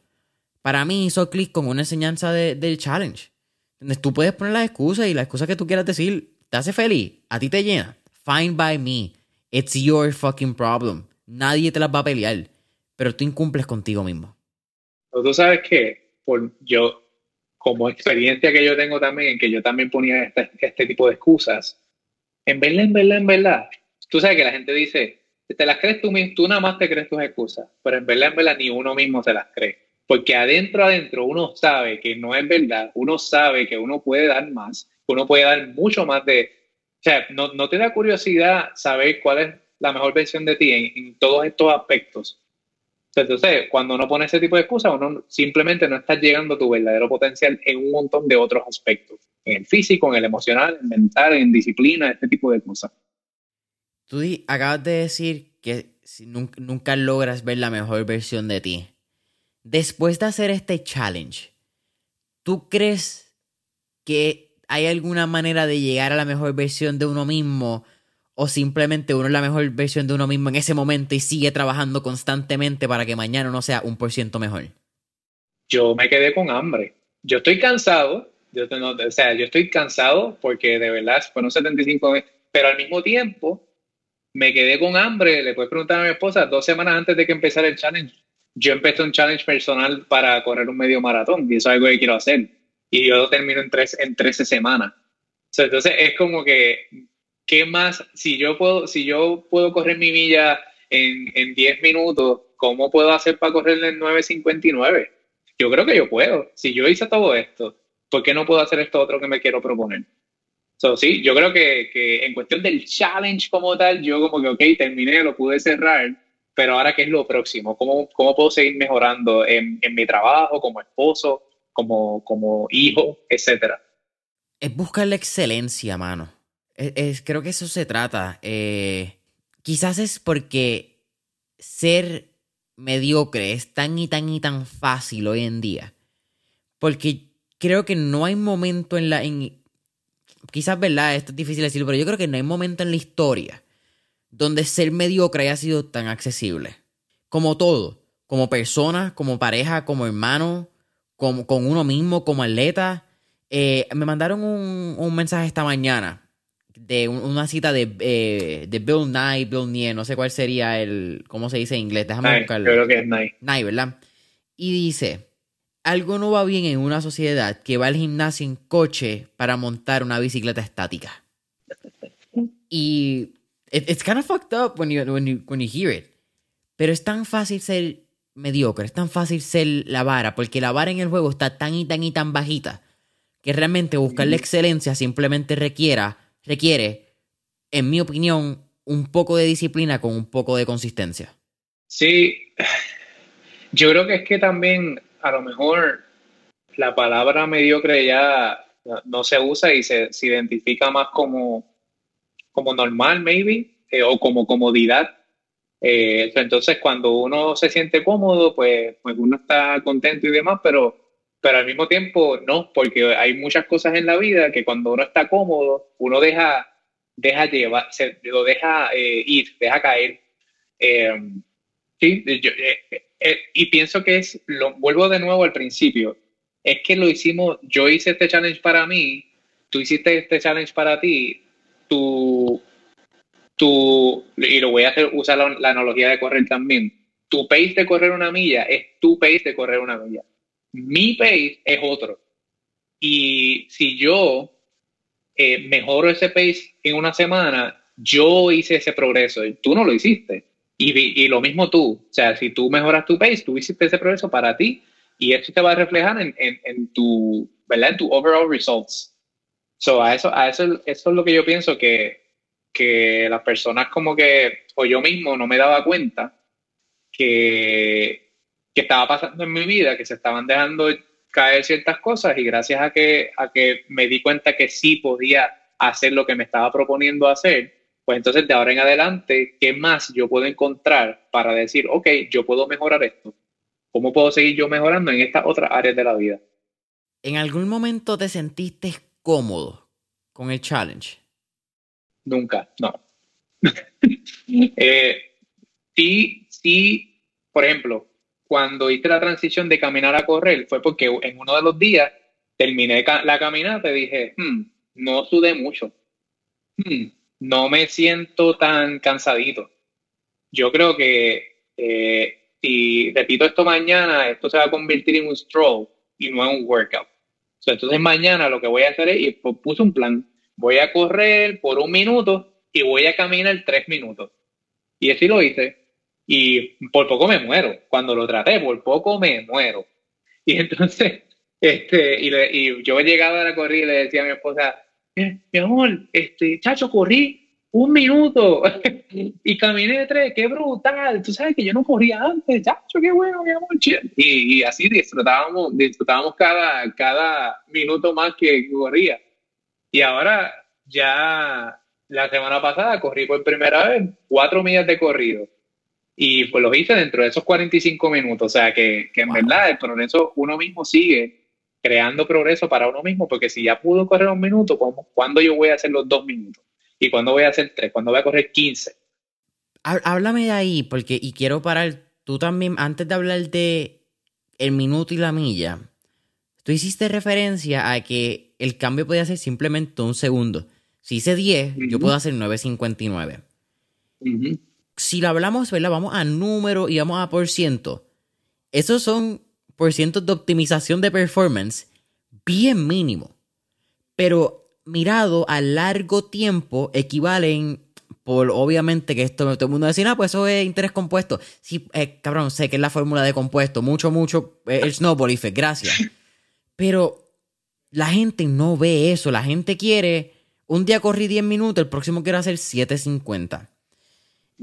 Para mí hizo clic con una enseñanza de- del challenge. Donde tú puedes poner las excusas y la excusa que tú quieras decir te hace feliz, a ti te llena. Fine by me. It's your fucking problem. Nadie te las va a pelear. Pero tú incumples contigo mismo. Tú sabes que por yo, como experiencia que yo tengo también, que yo también ponía este, este tipo de excusas, en verdad, en verdad, en verdad, tú sabes que la gente dice, te las crees tú mismo, tú nada más te crees tus excusas, pero en verdad, en verdad, ni uno mismo se las cree. Porque adentro, adentro, uno sabe que no es verdad, uno sabe que uno puede dar más, uno puede dar mucho más de... O sea, no, no te da curiosidad saber cuál es la mejor versión de ti en, todos estos aspectos. Entonces, cuando uno pone ese tipo de excusas, uno simplemente no está llegando a tu verdadero potencial en un montón de otros aspectos. En el físico, en el emocional, en el mental, en disciplina, este tipo de cosas. Tú acabas de decir que nunca logras ver la mejor versión de ti. Después de hacer este challenge, ¿tú crees que hay alguna manera de llegar a la mejor versión de uno mismo? ¿O simplemente uno es la mejor versión de uno mismo en ese momento y sigue trabajando constantemente para que mañana uno sea un por ciento mejor? Yo me quedé con hambre. Yo estoy cansado, yo, no- o sea, yo estoy cansado porque de verdad fueron 75 veces, pero al mismo tiempo me quedé con hambre. Le puedes preguntar a mi esposa, dos semanas antes de que empezara el challenge, yo empecé un challenge personal para correr un medio maratón y eso es algo que quiero hacer. Y yo lo termino en, tres, en 13 semanas. Entonces es como que, ¿qué más? Si yo puedo, si yo puedo correr mi milla en, en 10 minutos, ¿cómo puedo hacer para correr en 9.59? Yo creo que yo puedo. Si yo hice todo esto, ¿por qué no puedo hacer esto otro que me quiero proponer? So, sí, yo creo que, que en cuestión del challenge como tal, yo como que, ok, terminé, lo pude cerrar, pero ahora, ¿qué es lo próximo? ¿Cómo, cómo puedo seguir mejorando en, en mi trabajo, como esposo, como, como hijo, etcétera? Es buscar la excelencia, mano. Es, es- creo que eso se trata. Eh, quizás es porque ser mediocre es tan y tan y tan fácil hoy en día. Porque creo que no hay momento en la... En, quizás, ¿verdad? Esto es difícil decirlo, pero yo creo que no hay momento en la historia donde ser mediocre haya sido tan accesible. Como todo. Como persona, como pareja, como hermano, como, con uno mismo, como atleta. Eh, me mandaron un, un mensaje esta mañana de un- una cita de, eh, de Bill Nye, Bill Nye, no sé cuál sería el, ¿cómo se dice en inglés? Déjame yo buscarlo. creo que es nice. Nye, ¿verdad? Y dice, algo no va bien en una sociedad que va al gimnasio en coche para montar una bicicleta estática. Y it- it's kind of fucked up when you, when you, when you hear it. Pero es tan fácil ser mediocre, es tan fácil ser la vara, porque la vara en el juego está tan y tan y tan bajita que realmente buscar la excelencia simplemente requiera, requiere, en mi opinión, un poco de disciplina con un poco de consistencia. Sí, yo creo que es que también a lo mejor la palabra mediocre ya no, se usa y se, se identifica más como, como normal, maybe, eh, o como comodidad. Eh, entonces, cuando uno se siente cómodo, pues, pues uno está contento y demás, pero, pero al mismo tiempo no, porque hay muchas cosas en la vida que cuando uno está cómodo, uno deja, deja llevar, se, lo deja eh, ir, deja caer. Eh, Sí, eh, y pienso que es, lo vuelvo de nuevo al principio, es que lo hicimos, yo hice este challenge para mí, tú hiciste este challenge para ti, tu, tu, y lo voy a hacer, usar la, la analogía de correr también, tu pace de correr una milla es tu pace de correr una milla. Mi pace es otro. Y si yo eh, mejoro ese pace en una semana, yo hice ese progreso y tú no lo hiciste. Y, y, lo mismo tú. O sea, si tú mejoras tu pace, tú hiciste ese progreso para ti y eso te va a reflejar en, en, en tu, ¿verdad? En tu overall results. So, a eso, a eso, eso es lo que yo pienso que, que las personas como que, o yo mismo no me daba cuenta que, que estaba pasando en mi vida, que se estaban dejando caer ciertas cosas y gracias a que, a que me di cuenta que sí podía hacer lo que me estaba proponiendo hacer, pues entonces de ahora en adelante, ¿qué más yo puedo encontrar para decir, ok, yo puedo mejorar esto? ¿Cómo puedo seguir yo mejorando en estas otras áreas de la vida? ¿En algún momento te sentiste cómodo con el challenge? Nunca, no. eh, sí, sí, por ejemplo, cuando hice la transición de caminar a correr, fue porque en uno de los días terminé la caminata y dije, hmm, no sudé mucho. Hmm, no me siento tan cansadito. Yo creo que eh, si repito esto mañana, esto se va a convertir en un stroll y no en un workout. entonces mañana lo que voy a hacer es, y puse un plan, voy a correr por un minuto y voy a caminar tres minutos. Y así lo hice. Y por poco me muero. Cuando lo traté, por poco me muero. Y entonces, este, y, le, y yo llegaba a la corrida y le decía a mi esposa, eh, mi amor, este, chacho, corrí un minuto y caminé tres, qué brutal. Tú sabes que yo no corría antes, chacho, qué bueno, mi amor. Y, y así disfrutábamos, disfrutábamos cada, cada minuto más que corría. Y ahora ya la semana pasada corrí por primera vez cuatro millas de corrido. Y pues lo hice dentro de esos 45 minutos. O sea que, que en verdad el progreso uno mismo sigue creando progreso para uno mismo, porque si ya pudo correr un minuto, ¿cuándo yo voy a hacer los dos minutos? ¿Y cuándo voy a hacer tres? ¿Cuándo voy a correr 15? Háblame de ahí, porque, y quiero parar, tú también, antes de hablar de el minuto y la milla, tú hiciste referencia a que el cambio podía ser simplemente un segundo. Si hice 10, yo puedo hacer 9.59. Si lo hablamos, ¿verdad? Vamos a número y vamos a por ciento. Esos son por cientos de optimización de performance bien mínimo. Pero mirado a largo tiempo equivalen por obviamente que esto todo el mundo dice, ah, pues eso es interés compuesto. Sí, eh, cabrón, sé que es la fórmula de compuesto, mucho, mucho, eh, el snowball effect, gracias. Pero la gente no ve eso, la gente quiere un día corrí 10 minutos, el próximo quiero hacer 7.50.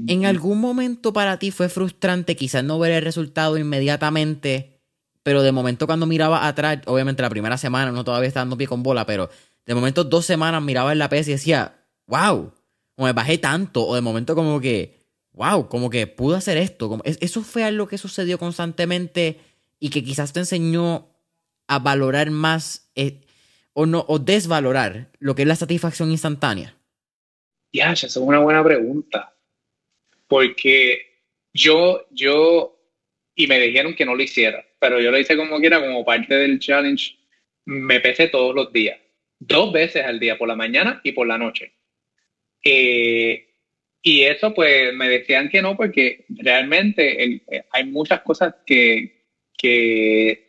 ¿En algún momento para ti fue frustrante quizás no ver el resultado inmediatamente, pero de momento cuando miraba atrás, obviamente la primera semana no todavía estaba dando pie con bola, pero de momento dos semanas miraba en la pesa y decía, wow, o me bajé tanto, o de momento como que, wow, como que pude hacer esto. eso fue algo que sucedió constantemente y que quizás te enseñó a valorar más eh, o no o desvalorar lo que es la satisfacción instantánea? Ya, esa es una buena pregunta. Porque yo, yo, y me dijeron que no lo hiciera, pero yo lo hice como quiera, como parte del challenge. Me pesé todos los días, dos veces al día, por la mañana y por la noche. Eh, y eso, pues, me decían que no, porque realmente eh, hay muchas cosas que, que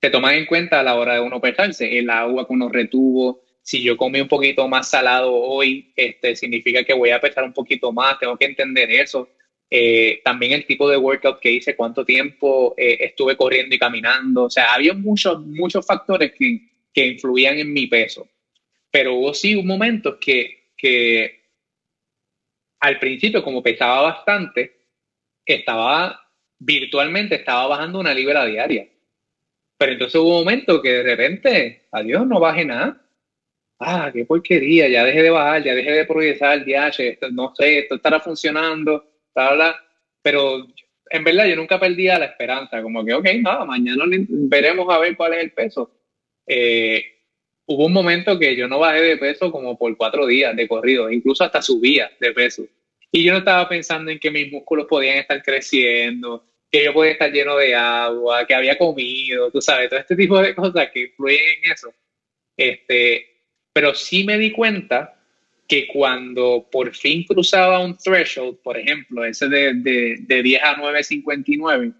se toman en cuenta a la hora de uno pesarse. El agua que uno retuvo, si yo comí un poquito más salado hoy, este, significa que voy a pesar un poquito más, tengo que entender eso. Eh, también el tipo de workout que hice, cuánto tiempo eh, estuve corriendo y caminando. O sea, había muchos, muchos factores que, que influían en mi peso. Pero hubo sí un momento que, que al principio, como pesaba bastante, estaba virtualmente, estaba bajando una libra diaria. Pero entonces hubo un momento que de repente, adiós, no baje nada. Ah, qué porquería, ya dejé de bajar, ya dejé de progresar, ya, no sé, esto estará funcionando, bla, Pero en verdad yo nunca perdía la esperanza, como que, ok, nada, mañana veremos a ver cuál es el peso. Eh, hubo un momento que yo no bajé de peso como por cuatro días de corrido, incluso hasta subía de peso. Y yo no estaba pensando en que mis músculos podían estar creciendo, que yo podía estar lleno de agua, que había comido, tú sabes, todo este tipo de cosas que influyen en eso. Este, pero sí me di cuenta que cuando por fin cruzaba un threshold, por ejemplo, ese de, de, de 10 a 9.59,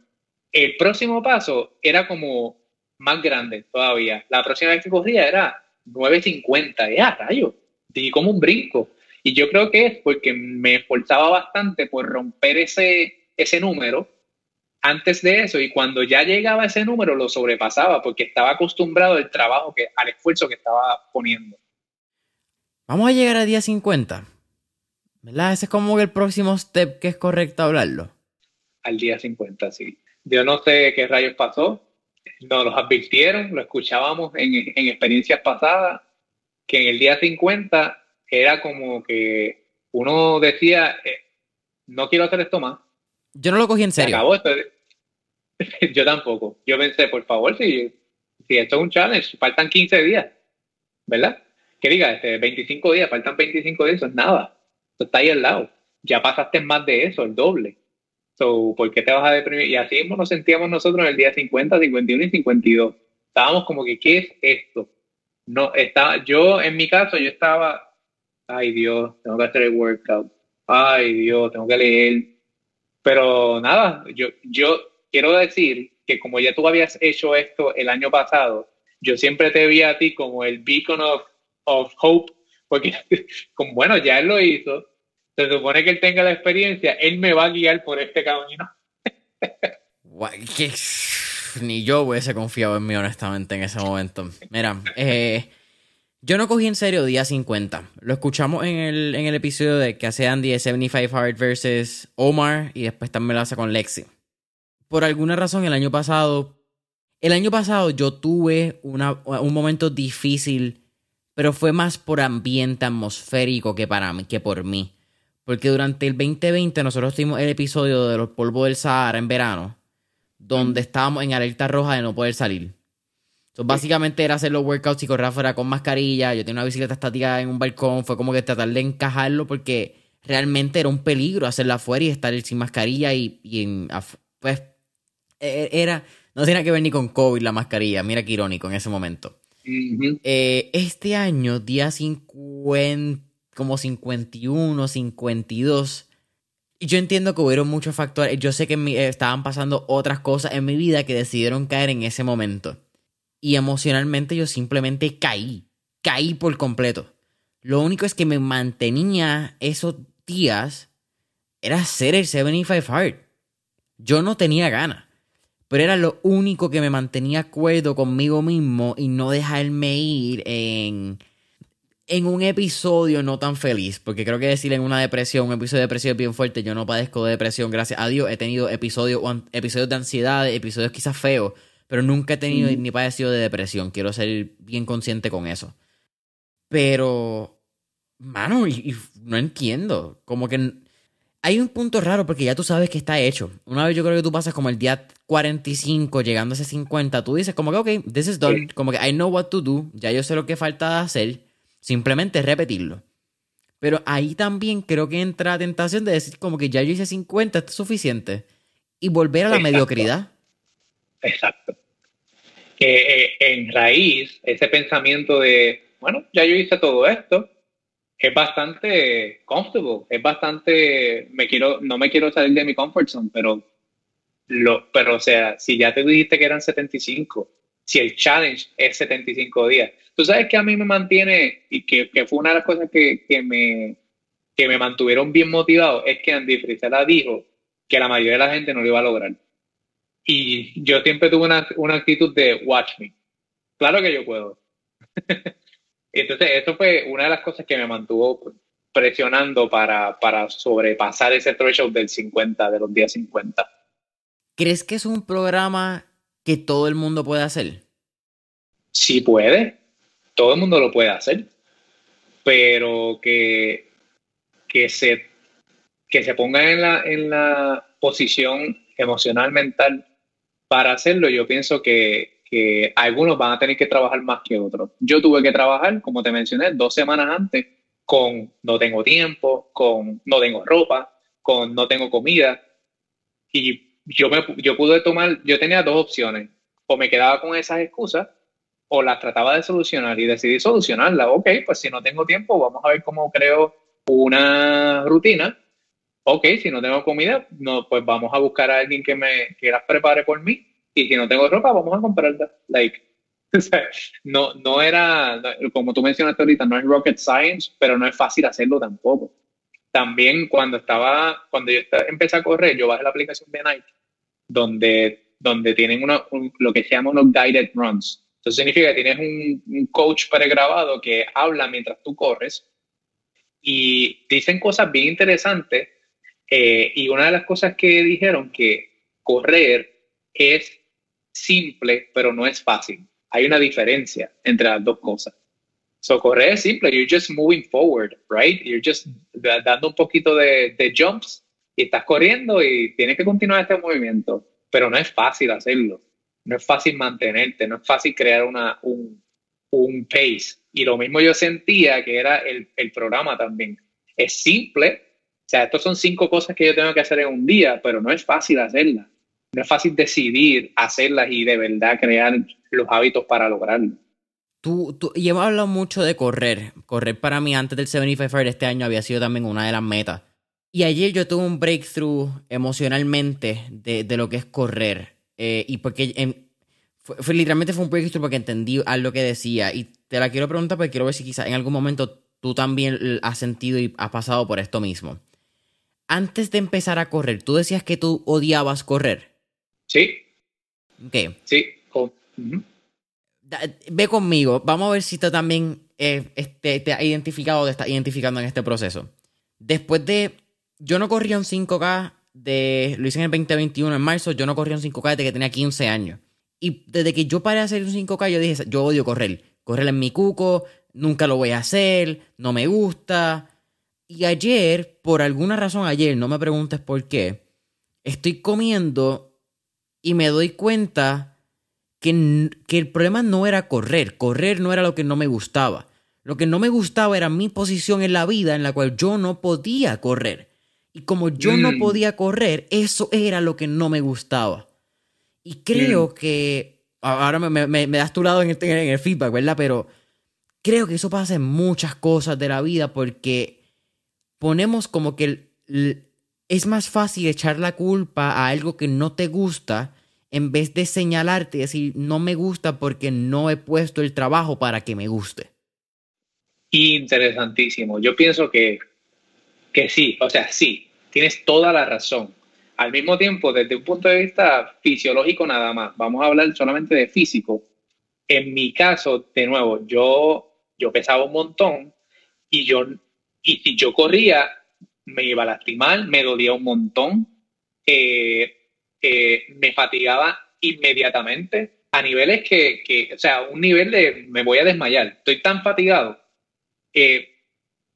el próximo paso era como más grande todavía. La próxima vez que corría era 9.50, ya, rayo, di como un brinco. Y yo creo que es porque me esforzaba bastante por romper ese, ese número antes de eso y cuando ya llegaba a ese número lo sobrepasaba porque estaba acostumbrado al trabajo, que, al esfuerzo que estaba poniendo. Vamos a llegar a día 50. ¿Verdad? Ese es como el próximo step que es correcto hablarlo. Al día 50, sí. Yo no sé qué rayos pasó. Nos los advirtieron, lo escuchábamos en, en experiencias pasadas, que en el día 50 era como que uno decía, eh, no quiero hacer esto más yo no lo cogí en serio. acabó esto. Yo tampoco. Yo pensé, por favor, si, si esto es un challenge, faltan 15 días, ¿verdad? Que diga, este, 25 días, faltan 25 días, eso es nada. Eso está ahí al lado. Ya pasaste más de eso, el doble. So, ¿Por qué te vas a deprimir? Y así mismo nos sentíamos nosotros en el día 50, 51 y 52. Estábamos como que, ¿qué es esto? No, estaba, yo, en mi caso, yo estaba, ay Dios, tengo que hacer el workout. Ay Dios, tengo que leer pero nada, yo, yo quiero decir que como ya tú habías hecho esto el año pasado, yo siempre te vi a ti como el beacon of, of hope, porque como, bueno, ya él lo hizo, se supone que él tenga la experiencia, él me va a guiar por este camino. Ni yo hubiese confiado en mí, honestamente, en ese momento. Mira, eh, yo no cogí en serio día 50. Lo escuchamos en el, en el episodio de que hace Andy de 75 Hard versus Omar y después también lo hace con Lexi. Por alguna razón, el año pasado. El año pasado yo tuve una, un momento difícil, pero fue más por ambiente atmosférico que para mí, que por mí. Porque durante el 2020 nosotros tuvimos el episodio de los polvos del Sahara en verano, donde estábamos en alerta roja de no poder salir básicamente era hacer los workouts y correr afuera con mascarilla. Yo tenía una bicicleta estática en un balcón. Fue como que tratar de encajarlo porque realmente era un peligro hacerlo afuera y estar sin mascarilla. Y, en, pues e, e, era. No tenía que ver ni con COVID la mascarilla. Mira qué irónico en ese momento. Eh, este año, día 50, como 51, 52. Yo entiendo que hubieron muchos factores. Yo sé que estaban pasando otras cosas en mi vida que decidieron caer en ese momento y emocionalmente yo simplemente caí, caí por completo. Lo único es que me mantenía esos días era hacer el 75 Hard. Yo no tenía ganas, pero era lo único que me mantenía acuerdo conmigo mismo y no dejarme ir en, en un episodio no tan feliz, porque creo que decir en una depresión, un episodio de depresión bien fuerte, yo no padezco de depresión, gracias a Dios, he tenido episodios, episodios de ansiedad, episodios quizás feos, pero nunca he tenido ni padecido de depresión. Quiero ser bien consciente con eso. Pero, mano, y, no entiendo. Como que hay un punto raro porque ya tú sabes que está hecho. Una vez yo creo que tú pasas como el día 45, llegando a ese 50, tú dices como que, ok, this is done. Como que I know what to do. Ya yo sé lo que falta hacer. Simplemente repetirlo. Pero ahí también creo que entra la tentación de decir como que ya yo hice 50, esto es suficiente. Y volver a la mediocridad. Exacto. Que eh, en raíz, ese pensamiento de, bueno, ya yo hice todo esto, es bastante comfortable, es bastante, me quiero, no me quiero salir de mi comfort zone, pero, lo, pero o sea, si ya te dijiste que eran 75, si el challenge es 75 días, tú sabes que a mí me mantiene, y que, que fue una de las cosas que, que, me, que me mantuvieron bien motivado, es que Andy Frisella dijo que la mayoría de la gente no lo iba a lograr. Y yo siempre tuve una, una actitud de watch me. Claro que yo puedo. Entonces, eso fue una de las cosas que me mantuvo presionando para, para sobrepasar ese threshold del 50, de los días 50. ¿Crees que es un programa que todo el mundo puede hacer? Sí puede, todo el mundo lo puede hacer, pero que, que, se, que se ponga en la, en la posición emocional, mental para hacerlo yo pienso que, algunos van a tener que trabajar más que otros. Yo tuve que trabajar, como te mencioné, dos semanas antes con no tengo tiempo, con no tengo ropa, con no tengo comida. Y yo, me, yo pude tomar, yo tenía dos opciones. O me quedaba con esas excusas o las trataba de solucionar y decidí solucionarla. Ok, pues si no tengo tiempo, vamos a ver cómo creo una rutina. Ok, si no tengo comida, no, pues vamos a buscar a alguien que me que las prepare por mí. Y si no tengo ropa, vamos a comprarla. Like, no, no era, como tú mencionaste ahorita, no es rocket science, pero no es fácil hacerlo tampoco. También cuando estaba, cuando yo empecé a correr, yo bajé la aplicación de Nike, donde, donde tienen uno, lo que se llama unos guided runs. Eso significa que tienes un, un coach pregrabado que habla mientras tú corres y dicen cosas bien interesantes. Eh, y una de las cosas que dijeron que correr es simple, pero no es fácil. Hay una diferencia entre las dos cosas. So, correr es simple, you're just moving forward, right? You're just dando un poquito de, de jumps y estás corriendo y tienes que continuar este movimiento, pero no es fácil hacerlo no es fácil mantenerte, no es fácil crear una, un, un pace. Y lo mismo yo sentía que era el, el, programa también. Es simple, o sea, estos son cinco cosas que yo tengo que hacer en un día, pero no es fácil hacerlas. No es fácil decidir hacerlas y de verdad crear los hábitos para lograrlo. Tú, tú, y hemos hablado mucho de correr. Correr para mí antes del 75 Fire este año había sido también una de las metas. Y ayer yo tuve un breakthrough emocionalmente de, lo que es correr. Eh, y porque fue, literalmente fue un breakthrough porque entendí algo que decía. Y te la quiero preguntar porque quiero ver si quizás en algún momento tú también has sentido y has pasado por esto mismo. Antes de empezar a correr, ¿tú decías que tú odiabas correr? Sí. Ok. Sí. Ve conmigo, vamos a ver si tú también eh, este, te has identificado o te estás identificando en este proceso. Después de. Yo no corría un 5K de, lo hice en el 2021, en marzo, yo no corría un 5K desde que tenía 15 años. Y desde que yo paré de hacer un 5K, yo dije, yo odio correr. Correr en mi cuco, nunca lo voy a hacer, no me gusta. Y ayer, por alguna razón ayer, no me preguntes por qué, estoy comiendo y me doy cuenta que, que el problema no era correr. Correr no era lo que no me gustaba. Lo que no me gustaba era mi posición en la vida en la cual yo no podía correr. Y como yo no mm. podía correr, eso era lo que no me gustaba. Y creo mm. que. Ahora me, me, das tu lado en, este, en el feedback, ¿verdad? Pero creo que eso pasa en muchas cosas de la vida porque ponemos como que es más fácil echar la culpa a algo que no te gusta en vez de señalarte y decir, no me gusta porque no he puesto el trabajo para que me guste. Interesantísimo. Yo pienso que que sí, o sea, sí, tienes toda la razón. Al mismo tiempo, desde un punto de vista fisiológico nada más, vamos a hablar solamente de físico. En mi caso, de nuevo, yo, yo pesaba un montón y yo, y si yo corría, me iba a lastimar, me dolía un montón, eh, eh, me fatigaba inmediatamente a niveles que, que, o sea, un nivel de me voy a desmayar, estoy tan fatigado, eh,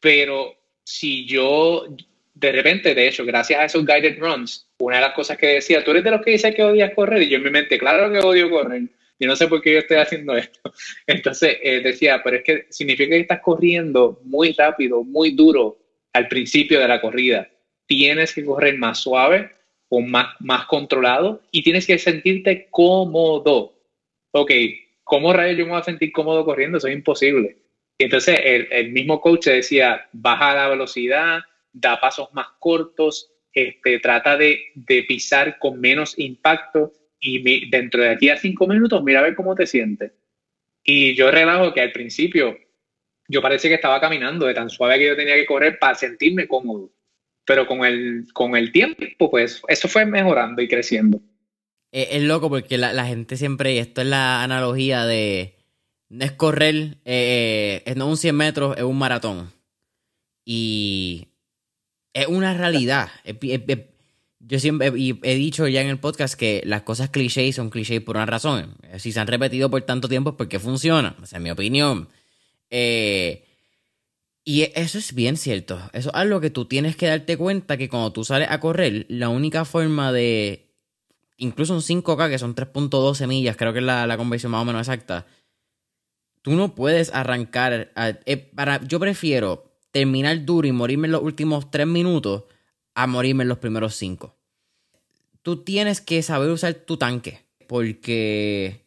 pero si yo de repente, de hecho, gracias a esos guided runs, una de las cosas que decía, tú eres de los que dice que odias correr, y yo en mi mente, claro que odio correr, yo no sé por qué yo estoy haciendo esto. Entonces eh, decía, pero es que significa que estás corriendo muy rápido, muy duro al principio de la corrida. Tienes que correr más suave o más, más controlado y tienes que sentirte cómodo. Ok, ¿cómo rayos yo me voy a sentir cómodo corriendo? Eso es imposible. Y entonces el, mismo coach decía, baja la velocidad, da pasos más cortos, este, trata de, pisar con menos impacto y dentro de aquí a cinco minutos mira a ver cómo te sientes. Y yo relajo que al principio yo parece que estaba caminando de tan suave que yo tenía que correr para sentirme cómodo. Pero con el, con el tiempo, pues eso fue mejorando y creciendo. Es, loco porque la, la gente siempre, y esto es la analogía de no es correr, eh, es no un 100 metros, es un maratón. Y es una realidad. yo siempre he, dicho ya en el podcast que las cosas clichés son clichés por una razón. Si se han repetido por tanto tiempo es porque funcionan. Esa es mi opinión. Eh, y eso es bien cierto. Eso es algo que tú tienes que darte cuenta que cuando tú sales a correr, la única forma de. Incluso un 5K, que son 3.12 millas, creo que es la, la conversión más o menos exacta tú no puedes arrancar. Eh, para, yo prefiero terminar duro y morirme en los últimos tres minutos a morirme en los primeros cinco. Tú tienes que saber usar tu tanque. Porque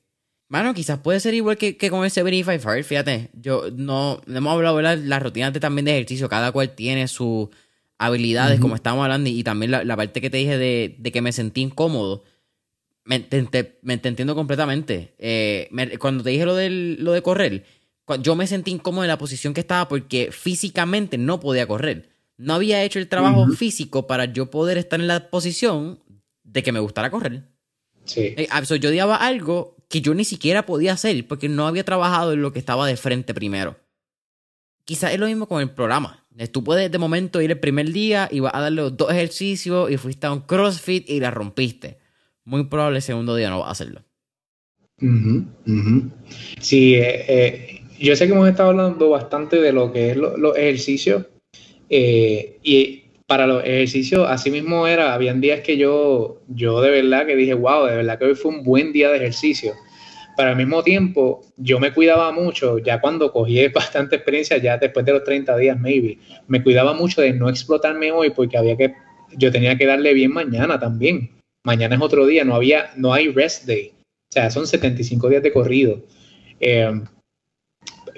Bueno, quizás puede ser igual que, con el 75 Hard, fíjate. Yo no, hemos hablado de las rutinas de, también de ejercicio, cada cual tiene sus habilidades, como estamos hablando, y, también la, parte que te dije de, que me sentí incómodo. Me, te, entiendo completamente. Eh, cuando te dije lo, del, lo de correr, yo me sentí incómodo en la posición que estaba porque físicamente no podía correr. No había hecho el trabajo físico para yo poder estar en la posición de que me gustara correr. Sí. Eh, ah, yo odiaba algo que yo ni siquiera podía hacer porque no había trabajado en lo que estaba de frente primero. Quizás es lo mismo con el programa. Tú puedes de momento ir el primer día y vas a darle dos ejercicios y fuiste a un CrossFit y la rompiste. Muy probable el segundo día no vas a hacerlo. Sí, eh, eh, yo sé que hemos estado hablando bastante de lo que es los ejercicios eh, y para los ejercicios, así mismo era, habían días que yo, yo de verdad que dije, wow, de verdad que hoy fue un buen día de ejercicio. Pero al mismo tiempo, yo me cuidaba mucho, ya cuando cogí bastante experiencia, ya después de los 30 días, maybe, me cuidaba mucho de no explotarme hoy porque había que, yo tenía que darle bien mañana también. Mañana es otro día, no había, no hay rest day. O sea, son 75 días de corrido. Eh,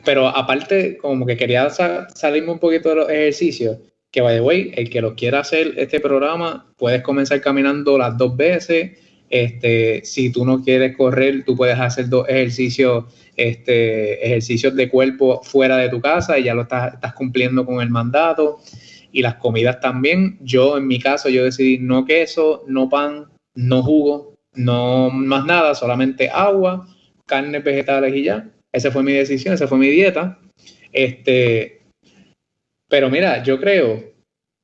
pero aparte, como que quería salirme un poquito de los ejercicios, que by the way, el que lo quiera hacer este programa, puedes comenzar caminando las dos veces. Este, si tú no quieres correr, tú puedes hacer dos ejercicios, este, ejercicios de cuerpo fuera de tu casa y ya lo estás, cumpliendo con el mandato. Y las comidas también. Yo, en mi caso, yo decidí no queso, no pan, no jugo, no más nada, solamente agua, carnes vegetales y ya. Esa fue mi decisión, esa fue mi dieta. Este, pero mira, yo creo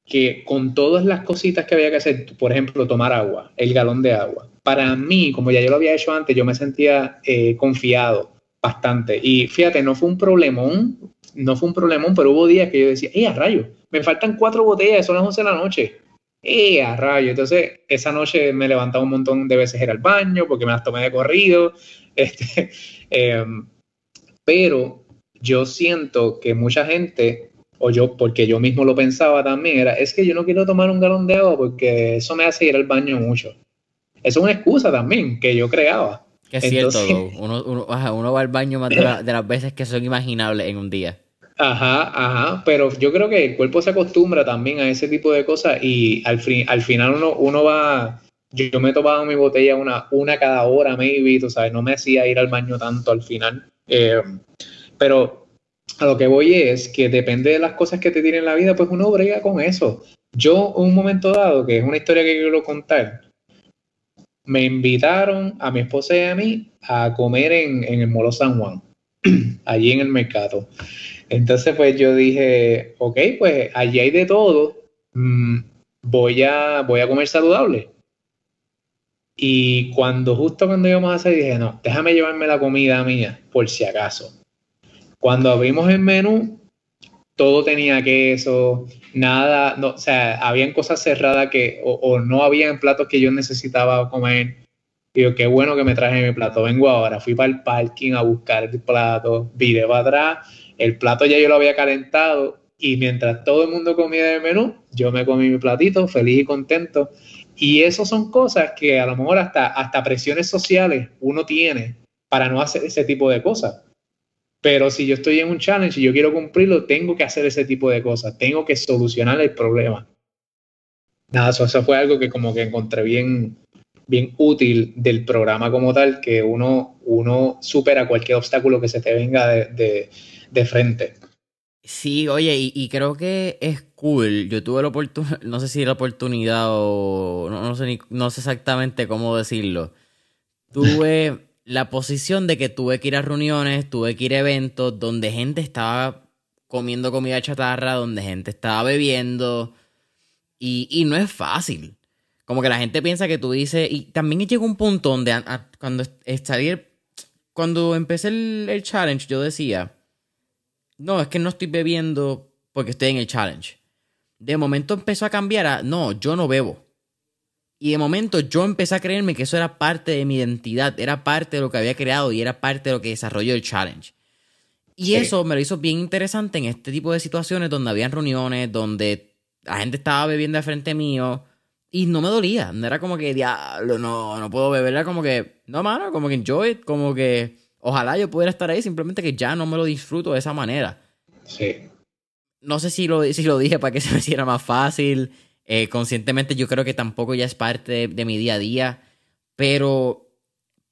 que con todas las cositas que había que hacer, por ejemplo, tomar agua, el galón de agua, para mí, como ya yo lo había hecho antes, yo me sentía eh, confiado bastante. Y fíjate, no fue un problemón, no fue un problemón, pero hubo días que yo decía, ¡eh, a rayo! Me faltan cuatro botellas, son las 11 de la noche. ¡eh, a rayo! Entonces, esa noche me levantaba un montón de veces ir al baño porque me las tomé de corrido. Este, em, pero yo siento que mucha gente, o yo, porque yo mismo lo pensaba también, era, es que yo no quiero tomar un galón de agua porque eso me hace ir al baño mucho. Eso es una excusa también que yo creaba. Que es cierto, uno, uno, uno, va al baño más de, las veces que son imaginables en un día. Ajá, ajá, pero yo creo que el cuerpo se acostumbra también a ese tipo de cosas y al, al final uno, uno va, yo, me tomaba mi botella una, una cada hora, maybe, tú sabes, no me hacía ir al baño tanto al final. Eh, pero a lo que voy es que depende de las cosas que te tienen en la vida, pues uno brega con eso. Yo, un momento dado, que es una historia que quiero contar, me invitaron a mi esposa y a mí a comer en, el Molo San Juan, allí en el mercado. Entonces, pues yo dije, ok, pues allí hay de todo, mm, voy, a, voy a comer saludable. Y cuando justo cuando íbamos a hacer, dije, no, déjame llevarme la comida mía, por si acaso. Cuando abrimos el menú, todo tenía queso, nada, no, o sea, habían cosas cerradas que, o, no habían platos que yo necesitaba comer. Digo, qué bueno que me traje mi plato. Vengo ahora, fui para el parking a buscar el plato, viré para atrás, el plato ya yo lo había calentado y mientras todo el mundo comía del menú, yo me comí mi platito, feliz y contento. Y eso son cosas que a lo mejor hasta, hasta presiones sociales uno tiene para no hacer ese tipo de cosas. Pero si yo estoy en un challenge y yo quiero cumplirlo, tengo que hacer ese tipo de cosas, tengo que solucionar el problema. Nada, eso, fue algo que como que encontré bien, bien útil del programa como tal, que uno, uno supera cualquier obstáculo que se te venga de, de frente. Sí, oye, y, creo que es cool. Yo tuve la oportunidad, no sé si la oportunidad o no, sé no sé exactamente cómo decirlo. Tuve la posición de que tuve que ir a reuniones, tuve que ir a eventos donde gente estaba comiendo comida chatarra, donde gente estaba bebiendo. Y, y no es fácil. Como que la gente piensa que tú dices. Y también llegó un punto donde cuando cuando empecé el challenge, yo decía no, es que no estoy bebiendo porque estoy en el challenge. De momento empezó a cambiar a, no, yo no bebo. Y de momento yo empecé a creerme que eso era parte de mi identidad, era parte de lo que había creado y era parte de lo que desarrolló el challenge. Y eso me lo hizo bien interesante en este tipo de situaciones donde habían reuniones, donde la gente estaba bebiendo de frente mío Y no me dolía, no era como que, diablo, no, no puedo beber, era como que, no, mano, como que enjoy it, como que ojalá yo pudiera estar ahí, simplemente que ya no me lo disfruto de esa manera. Sí. No sé si lo, si lo dije para que se me hiciera más fácil, eh, conscientemente yo creo que tampoco ya es parte de, mi día a día, pero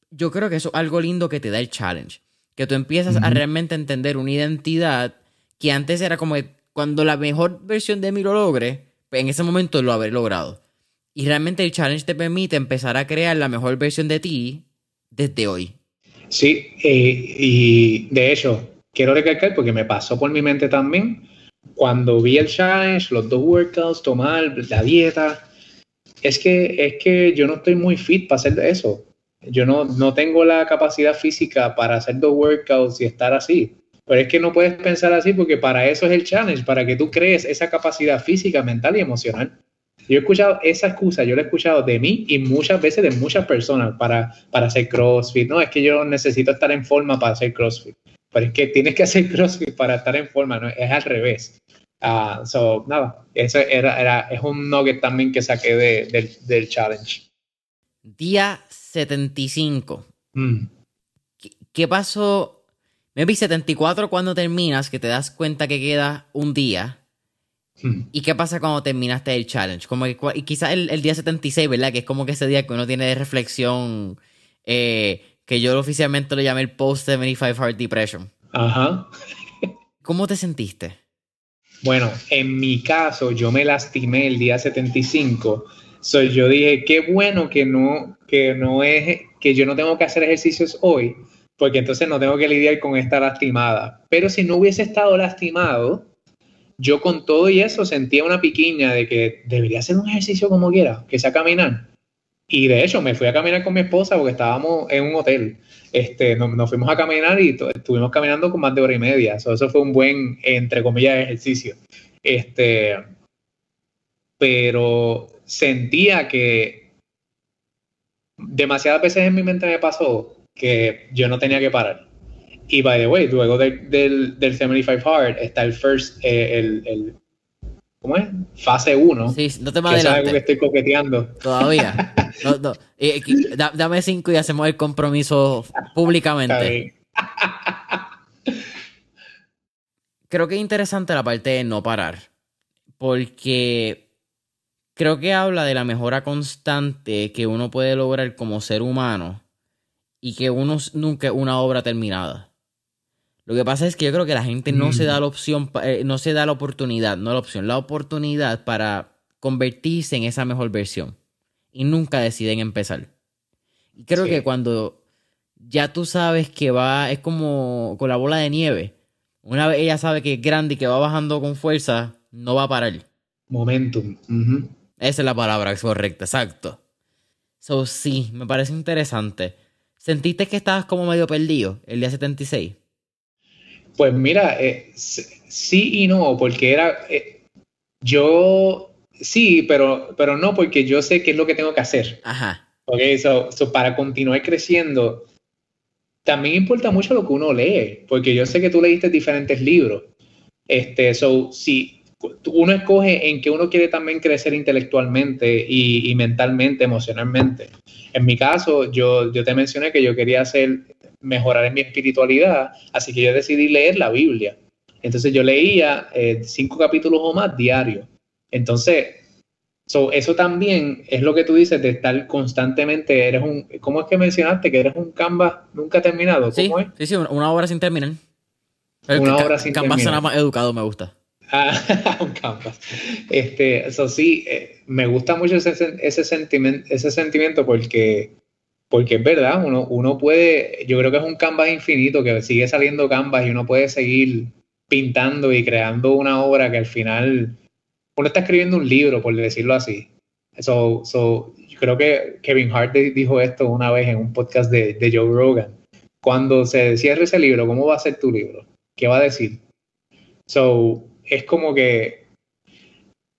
yo creo que eso es algo lindo que te da el challenge, que tú empiezas a realmente entender una identidad que antes era como cuando la mejor versión de mí lo logre, pues en ese momento lo habré logrado. Y realmente el challenge te permite empezar a crear la mejor versión de ti desde hoy. Sí, eh, y de hecho, quiero recalcar porque me pasó por mi mente también, cuando vi el challenge, los dos workouts, tomar la dieta, es que, es que yo no estoy muy fit para hacer eso. Yo no, no tengo la capacidad física para hacer dos workouts y estar así. Pero es que no puedes pensar así porque para eso es el challenge, para que tú crees esa capacidad física, mental y emocional. Yo he escuchado esa excusa, yo la he escuchado de mí y muchas veces de muchas personas para, para hacer CrossFit. No, es que yo necesito estar en forma para hacer CrossFit. Pero es que tienes que hacer CrossFit para estar en forma, ¿no? Es al revés. Uh, so, nada, eso era, era, es un nugget también que saqué de, del challenge. Día 75. Mm. ¿Qué, ¿Qué, pasó? vi 74 cuando terminas, que te das cuenta que queda un día. Hmm. ¿Y qué pasa cuando terminaste el challenge? Como que, y quizás el, día 76, ¿verdad? Que es como que ese día que uno tiene de reflexión, eh, que yo oficialmente lo llamé el Post-75 Heart Depression. Ajá. ¿Cómo te sentiste? Bueno, en mi caso, yo me lastimé el día 75. So, yo dije, qué bueno que no, que no es, que yo no tengo que hacer ejercicios hoy, porque entonces no tengo que lidiar con esta lastimada. Pero si no hubiese estado lastimado, yo con todo y eso sentía una piquiña de que debería hacer un ejercicio como quiera, que sea caminar. Y de hecho me fui a caminar con mi esposa porque estábamos en un hotel. Este, nos, fuimos a caminar y estuvimos caminando con más de hora y media. eso fue un buen, entre comillas, ejercicio. Este, pero sentía que demasiadas veces en mi mente me pasó que yo no tenía que parar. Y by the way, luego del, del 75 Hard está el first, eh, el, el, ¿cómo es? Fase 1. Sí, no te me adelantes. Es algo que estoy coqueteando. Todavía. no, no. dame 5 y hacemos el compromiso públicamente. Creo que es interesante la parte de no parar. Porque creo que habla de la mejora constante que uno puede lograr como ser humano y que uno nunca es una obra terminada. Lo que pasa es que yo creo que la gente no se da mm. la opción, eh, no se da la oportunidad, no la opción, la oportunidad para convertirse en esa mejor versión. Y nunca deciden empezar. Y creo que cuando ya tú sabes que va, es como con la bola de nieve. Una vez ella sabe que es grande y que va bajando con fuerza, no va a parar. Momentum. Esa es la palabra correcta, exacto. So, sí, me parece interesante. ¿Sentiste que estabas como medio perdido el día 76? Pues mira, eh, sí y no, porque era, eh, yo sí, pero, pero no, porque yo sé qué es lo que tengo que hacer. Ajá. Ok, so, para continuar creciendo, también importa mucho lo que uno lee, porque yo sé que tú leíste diferentes libros. Este, so, si uno escoge en que uno quiere también crecer intelectualmente y, y mentalmente, emocionalmente. En mi caso, yo, yo te mencioné que yo quería hacer mejorar en mi espiritualidad, así que yo decidí leer la Biblia. Entonces yo leía eh, cinco capítulos o más diarios. Entonces, eso también es lo que tú dices de estar constantemente, eres un, ¿cómo es que mencionaste? Que eres un canvas nunca terminado. ¿Cómo sí, sí, sí, una obra sin terminar. una obra sin terminar. Canvas más educado, me gusta. Ah, un canvas. Este, eso sí, eh, me gusta mucho ese, ese, sentimiento, ese sentimiento porque porque es verdad, uno, uno puede, yo creo que es un canvas infinito, que sigue saliendo canvas y uno puede seguir pintando y creando una obra que al final uno está escribiendo un libro, por decirlo así. So, so, yo creo que Kevin Hart dijo esto una vez en un podcast de, de Joe Rogan. Cuando se cierre ese libro, ¿cómo va a ser tu libro? ¿Qué va a decir? So, es como que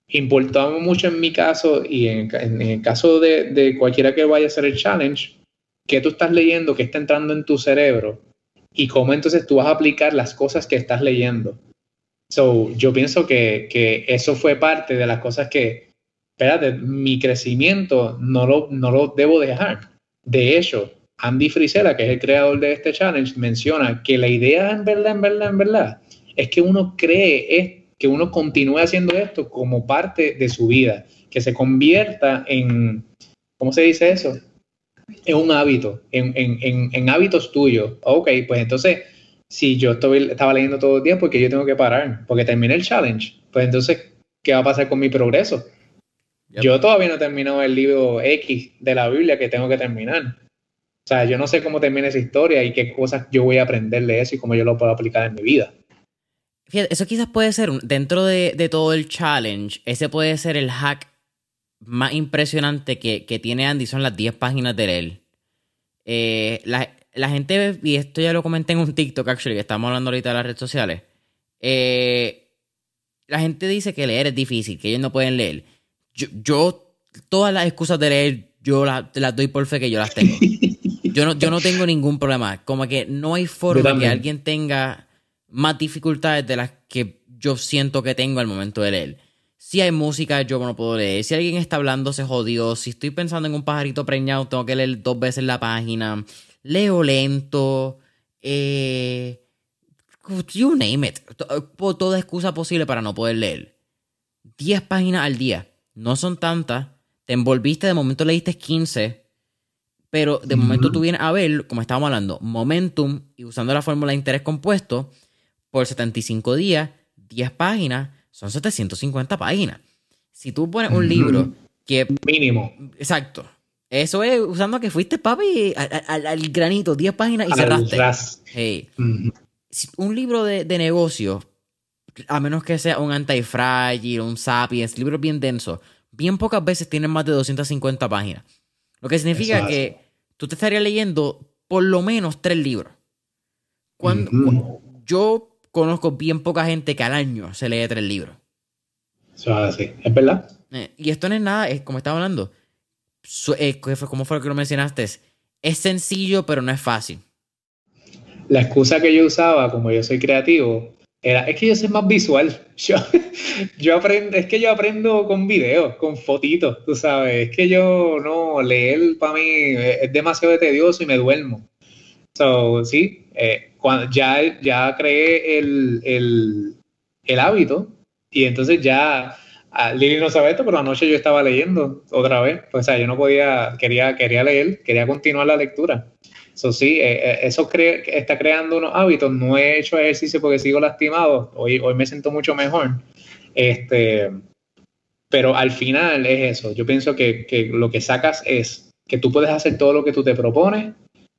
importaba mucho en mi caso y en, en el caso de, cualquiera que vaya a hacer el challenge, qué tú estás leyendo, qué está entrando en tu cerebro y cómo entonces tú vas a aplicar las cosas que estás leyendo. So, yo pienso que, que eso fue parte de las cosas que, espérate, mi crecimiento no lo, no lo debo dejar. De hecho, Andy Frisella, que es el creador de este challenge, menciona que la idea en verdad, en verdad, en verdad, es que uno cree, es que uno continúe haciendo esto como parte de su vida, que se convierta en, ¿cómo se dice eso? En un hábito, en, en, en, hábitos tuyos. Ok, pues entonces, si yo estoy, estaba leyendo todo el día, porque yo tengo que parar? Porque terminé el challenge. Pues entonces, ¿qué va a pasar con mi progreso? Yo todavía no he terminado el libro X de la Biblia que tengo que terminar. O sea, yo no sé cómo termina esa historia y qué cosas yo voy a aprender de eso y cómo yo lo puedo aplicar en mi vida. Fíjate, eso quizás puede ser, dentro de, todo el challenge, ese puede ser el hack más impresionante que, tiene Andy, son las 10 páginas de él. Eh, la, gente, y esto ya lo comenté en un TikTok, actually, que estamos hablando ahorita de las redes sociales. Eh, la gente dice que leer es difícil, que ellos no pueden leer. Yo, todas las excusas de leer, yo las, las doy por fe que yo las tengo. Yo no, yo no tengo ningún problema. Como que no hay forma que alguien tenga más dificultades de las que yo siento que tengo al momento de leer. Si hay música, yo no puedo leer. Si alguien está hablando, se jodió. Si estoy pensando en un pajarito preñado, tengo que leer dos veces la página. Leo lento. Eh, you name it. Toda excusa posible para no poder leer. 10 páginas al día. No son tantas. Te envolviste, de momento leíste 15 pero de momento tú vienes a ver, como estábamos hablando, momentum y usando la fórmula de interés compuesto, por 75 días, 10 páginas, son 750 páginas. Si tú pones un libro que... Mínimo. Exacto. Eso es usando que fuiste, papi, al, granito, 10 páginas y cerraste. Hey. Un libro de, de negocio, a menos que sea un antifragile, un sapiens, libros bien densos, bien pocas veces tienen más de 250 páginas. Lo que significa que tú te estarías leyendo por lo menos tres libros. Cuando, Yo conozco bien poca gente que al año se lee tres libros. Eso es así, es verdad. Eh, y esto no es nada, es como estaba hablando. Eh, ¿Cómo fue lo que lo mencionaste? Es sencillo, pero no es fácil. La excusa que yo usaba, como yo soy creativo, era, es que yo soy más visual. Yo, yo aprendo, es que yo aprendo con videos, con fotitos, tú sabes. Es que yo no, leer para mí es demasiado tedioso y me duermo. So, sí, eh, cuando ya, ya creé el, el, el hábito y entonces ya ah, Lili no sabe esto, pero anoche yo estaba leyendo otra vez. O sea, yo no podía, quería, quería leer, quería continuar la lectura. Eso sí, eh, eh, eso está creando unos hábitos. No he hecho ejercicio porque sigo lastimado. Hoy, hoy me siento mucho mejor. Este, pero al final es eso. Yo pienso que, que, lo que sacas es que tú puedes hacer todo lo que tú te propones,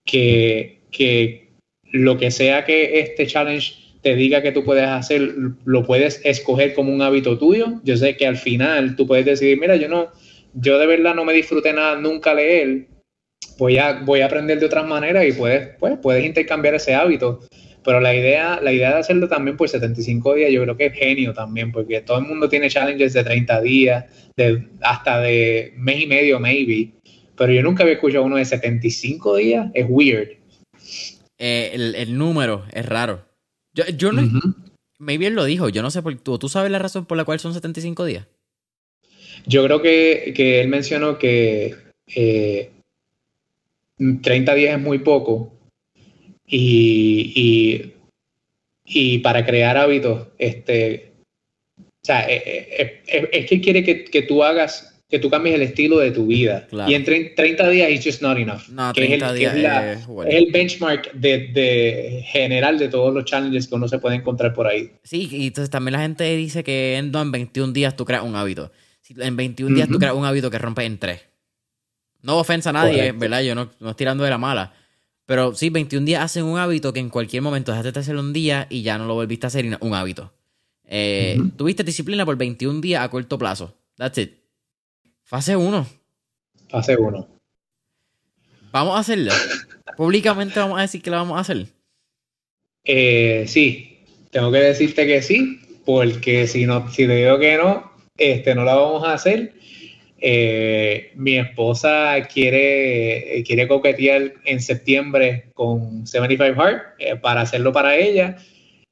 que, que lo que sea que este challenge te diga que tú puedes hacer, lo puedes escoger como un hábito tuyo. Yo sé que al final tú puedes decidir, mira, yo no, yo de verdad no me disfruté nada nunca leer, voy a, voy a aprender de otras maneras y puedes, pues, puedes intercambiar ese hábito. Pero la idea, la idea de hacerlo también por 75 días, yo creo que es genio también, porque todo el mundo tiene challenges de 30 días, de, hasta de mes y medio, maybe. Pero yo nunca había escuchado uno de 75 días, es weird. Eh, el, número es raro. Yo, yo no. Maybe él lo dijo, yo no sé por tú. ¿Tú sabes la razón por la cual son 75 días? Yo creo que, que él mencionó que eh, 30 días es muy poco y, y, para crear hábitos, este, o sea, eh, eh, eh, es, que quiere que, tú hagas, que tú cambies el estilo de tu vida. Y en 30 días it's just not enough. es, el, benchmark de, general de todos los challenges que uno se puede encontrar por ahí. Sí, y entonces también la gente dice que en, 21 días tú creas un hábito. En 21 días tú creas un hábito que rompe en 3. No ofensa a nadie, ¿verdad? Yo no, no estoy tirando de la mala. Pero sí, 21 días hacen un hábito que en cualquier momento dejaste de hacerlo un día y ya no lo volviste a hacer un hábito. Eh, Tuviste disciplina por 21 días a corto plazo. That's it. Fase 1. Fase 1. Vamos a hacerlo. Públicamente vamos a decir que lo vamos a hacer. Eh, sí, tengo que decirte que sí, porque si no, si te digo que no, este, no lo vamos a hacer. Eh, mi esposa quiere, quiere coquetear en septiembre con 75 Heart eh, para hacerlo para ella.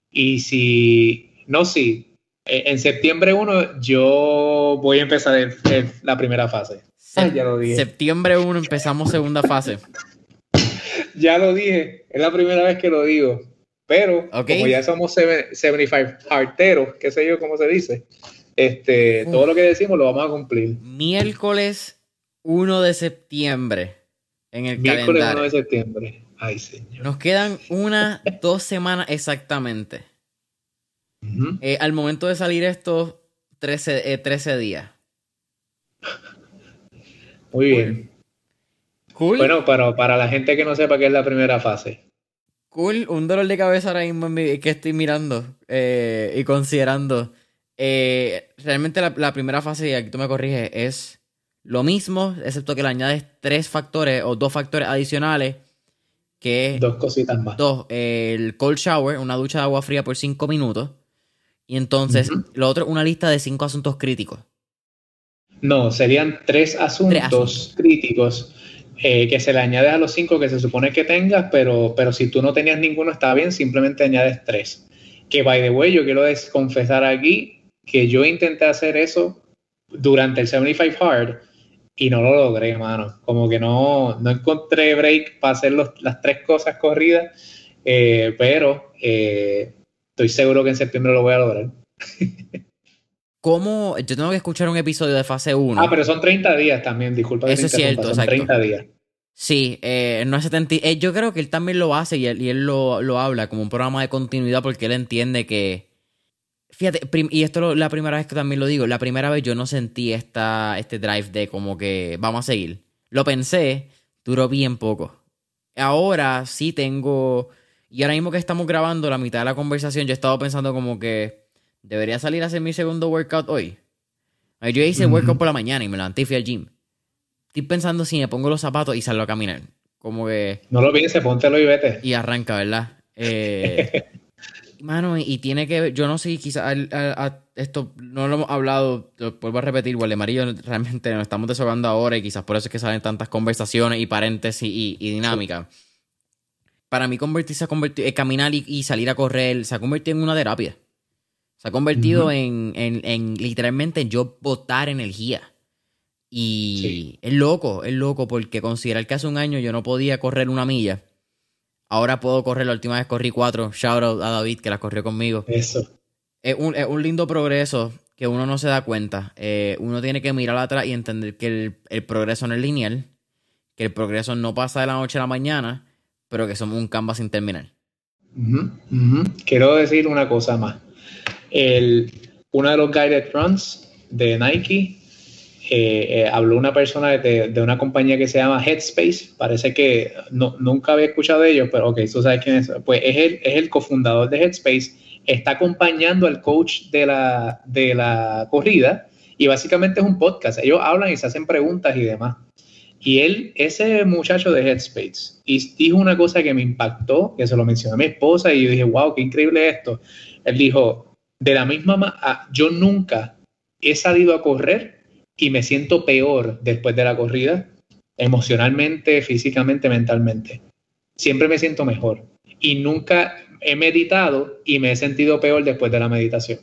Y si, no Eh, en septiembre 1 yo voy a empezar la primera fase. ya lo dije. Septiembre 1 empezamos segunda fase. ya lo dije, es la primera vez que lo digo. Pero como ya somos 75 harteros, qué sé yo cómo se dice, este, todo lo que decimos lo vamos a cumplir. Miércoles 1 de septiembre en el Miércoles 1 de septiembre. Ay, señor. Nos quedan una, dos semanas exactamente. Eh, al momento de salir esto, 13, 13 eh, días. Muy bien. Cool. Bueno, pero para la gente que no sepa qué es la primera fase. Cool, un dolor de cabeza ahora mismo que estoy mirando eh, y considerando. realmente la, primera fase, y aquí tú me corriges, es lo mismo, excepto que le añades tres factores o dos factores adicionales. Que dos cositas más. Dos, el cold shower, una ducha de agua fría por cinco minutos. Y entonces, lo otro, una lista de cinco asuntos críticos. No, serían tres asuntos, críticos eh, que se le añades a los cinco que se supone que tengas, pero, pero si tú no tenías ninguno, está bien, simplemente añades tres. Que, by the way, yo quiero confesar aquí que yo intenté hacer eso durante el 75 Hard y no lo logré, hermano. Como que no, no encontré break para hacer las tres cosas corridas, eh, pero eh, estoy seguro que en septiembre lo voy a lograr. ¿Cómo? Yo tengo que escuchar un episodio de fase 1. Ah, pero son 30 días también, disculpa. Eso es cierto, son 30 días. Sí, eh, no es 70, eh, yo creo que él también lo hace y él, y él lo, lo, habla como un programa de continuidad porque él entiende que... Fíjate, y esto es la primera vez que también lo digo, la primera vez yo no sentí esta, este drive de como que vamos a seguir. Lo pensé, duró bien poco. Ahora sí tengo y ahora mismo que estamos grabando la mitad de la conversación, yo he estado pensando como que debería salir a hacer mi segundo workout hoy. Yo hice workout por la mañana y me levanté y fui al gym. Estoy pensando si me pongo los zapatos y salgo a caminar. Como que. No lo pienses, póntelo y vete. Y arranca, ¿verdad? Eh, mano, y tiene que ver. Yo no sé, quizás esto no lo hemos hablado. Lo vuelvo a repetir, Amarillo realmente nos estamos desahogando ahora y quizás por eso es que salen tantas conversaciones y paréntesis y, y dinámica para mí convertirse a convertir, eh, caminar y, salir a correr se ha convertido en una terapia. Se ha convertido en, literalmente yo botar energía. Y es loco, es loco, porque considerar que hace un año yo no podía correr una milla. Ahora puedo correr, la última vez corrí cuatro. Shout out a David que la corrió conmigo. Eso. Es un, lindo progreso que uno no se da cuenta. Eh, uno tiene que mirar atrás y entender que el, el progreso no es lineal, que el progreso no pasa de la noche a la mañana pero que somos un canvas sin terminar. Quiero decir una cosa más. El, uno de los guided runs de Nike eh, eh, habló una persona de, una compañía que se llama Headspace. Parece que no, nunca había escuchado de ellos, pero ok, tú sabes quién es. Pues es el, es el cofundador de Headspace. Está acompañando al coach de la, de la corrida y básicamente es un podcast. Ellos hablan y se hacen preguntas y demás. Y él, ese muchacho de Headspace, dijo una cosa que me impactó, que se lo mencionó a mi esposa y yo dije, wow, qué increíble esto. Él dijo, de la misma manera, yo nunca he salido a correr y me siento peor después de la corrida, emocionalmente, físicamente, mentalmente. Siempre me siento mejor. Y nunca he meditado y me he sentido peor después de la meditación.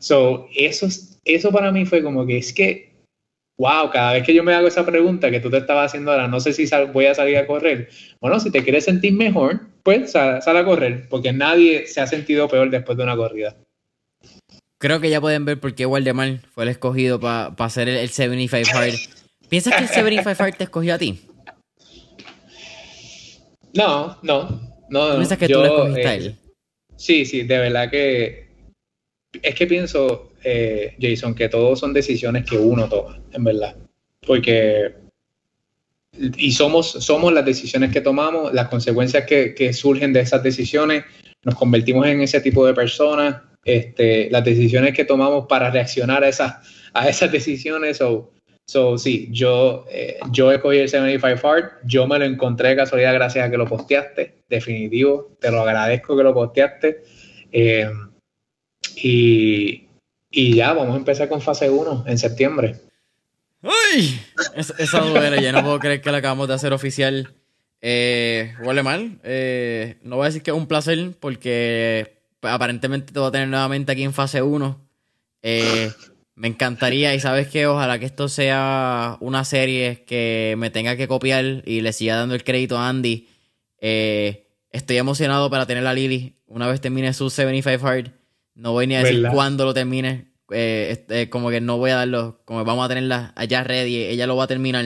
So, eso, eso para mí fue como que es que wow, cada vez que yo me hago esa pregunta que tú te estabas haciendo ahora, no sé si voy a salir a correr. Bueno, si te quieres sentir mejor, pues sal, a correr, porque nadie se ha sentido peor después de una corrida. Creo que ya pueden ver por qué Waldemar fue el escogido para hacer el, 75 Hard. ¿Piensas que el 75 Hard te escogió a ti? No, no, no. ¿Piensas que tú le escogiste a él? Eh, sí, sí, de verdad que es que pienso, eh, Jason, que todos son decisiones que uno toma, en verdad. Porque, y somos, somos las decisiones que tomamos, las consecuencias que, surgen de esas decisiones, nos convertimos en ese tipo de personas, este, las decisiones que tomamos para reaccionar a esas, a esas decisiones. So, so sí, yo, eh, yo escogí el 75 Hard, yo me lo encontré de casualidad gracias a que lo posteaste, definitivo, te lo agradezco que lo posteaste. Eh, y, y ya, vamos a empezar con fase 1 en septiembre. ¡Uy! esa duele, ya no puedo creer que la acabamos de hacer oficial. Eh, huele mal. Eh, no voy a decir que es un placer porque aparentemente te voy a tener nuevamente aquí en fase 1. Eh, me encantaría y sabes que ojalá que esto sea una serie que me tenga que copiar y le siga dando el crédito a Andy. Eh, estoy emocionado para tener a Lily una vez termine su 75 Hard. No voy ni a decir cuándo lo termine. Eh, este, como que no voy a darlo, como vamos a tenerla allá ready, ella lo va a terminar.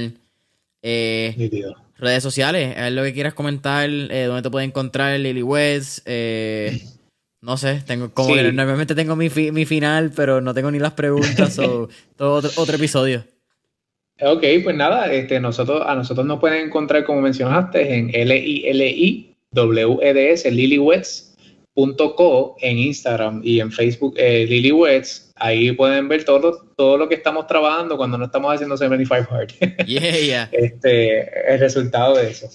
Eh, redes sociales, es lo que quieras comentar, eh, dónde te puede encontrar Lily West, eh, no sé, tengo como que normalmente tengo mi, mi final, pero no tengo ni las preguntas o todo otro, otro, episodio. Ok, pues nada, este, nosotros, a nosotros nos pueden encontrar, como mencionaste, en L-I-L-I-W-E-D-S, Lily West Co en Instagram y en Facebook eh, Lily Wets. Ahí pueden ver todo, todo lo que estamos trabajando cuando no estamos haciendo 75 Hard. Yeah, Este, el resultado de eso.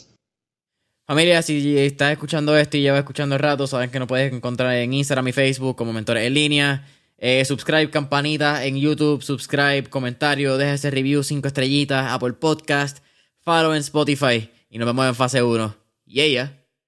Familia, si estás escuchando esto y llevas escuchando el rato, saben que nos puedes encontrar en Instagram y Facebook como Mentores en Línea. Eh, subscribe, campanita en YouTube, subscribe, comentario, deja ese review, 5 estrellitas, Apple Podcast, follow en Spotify y nos vemos en fase 1. Yeah, yeah.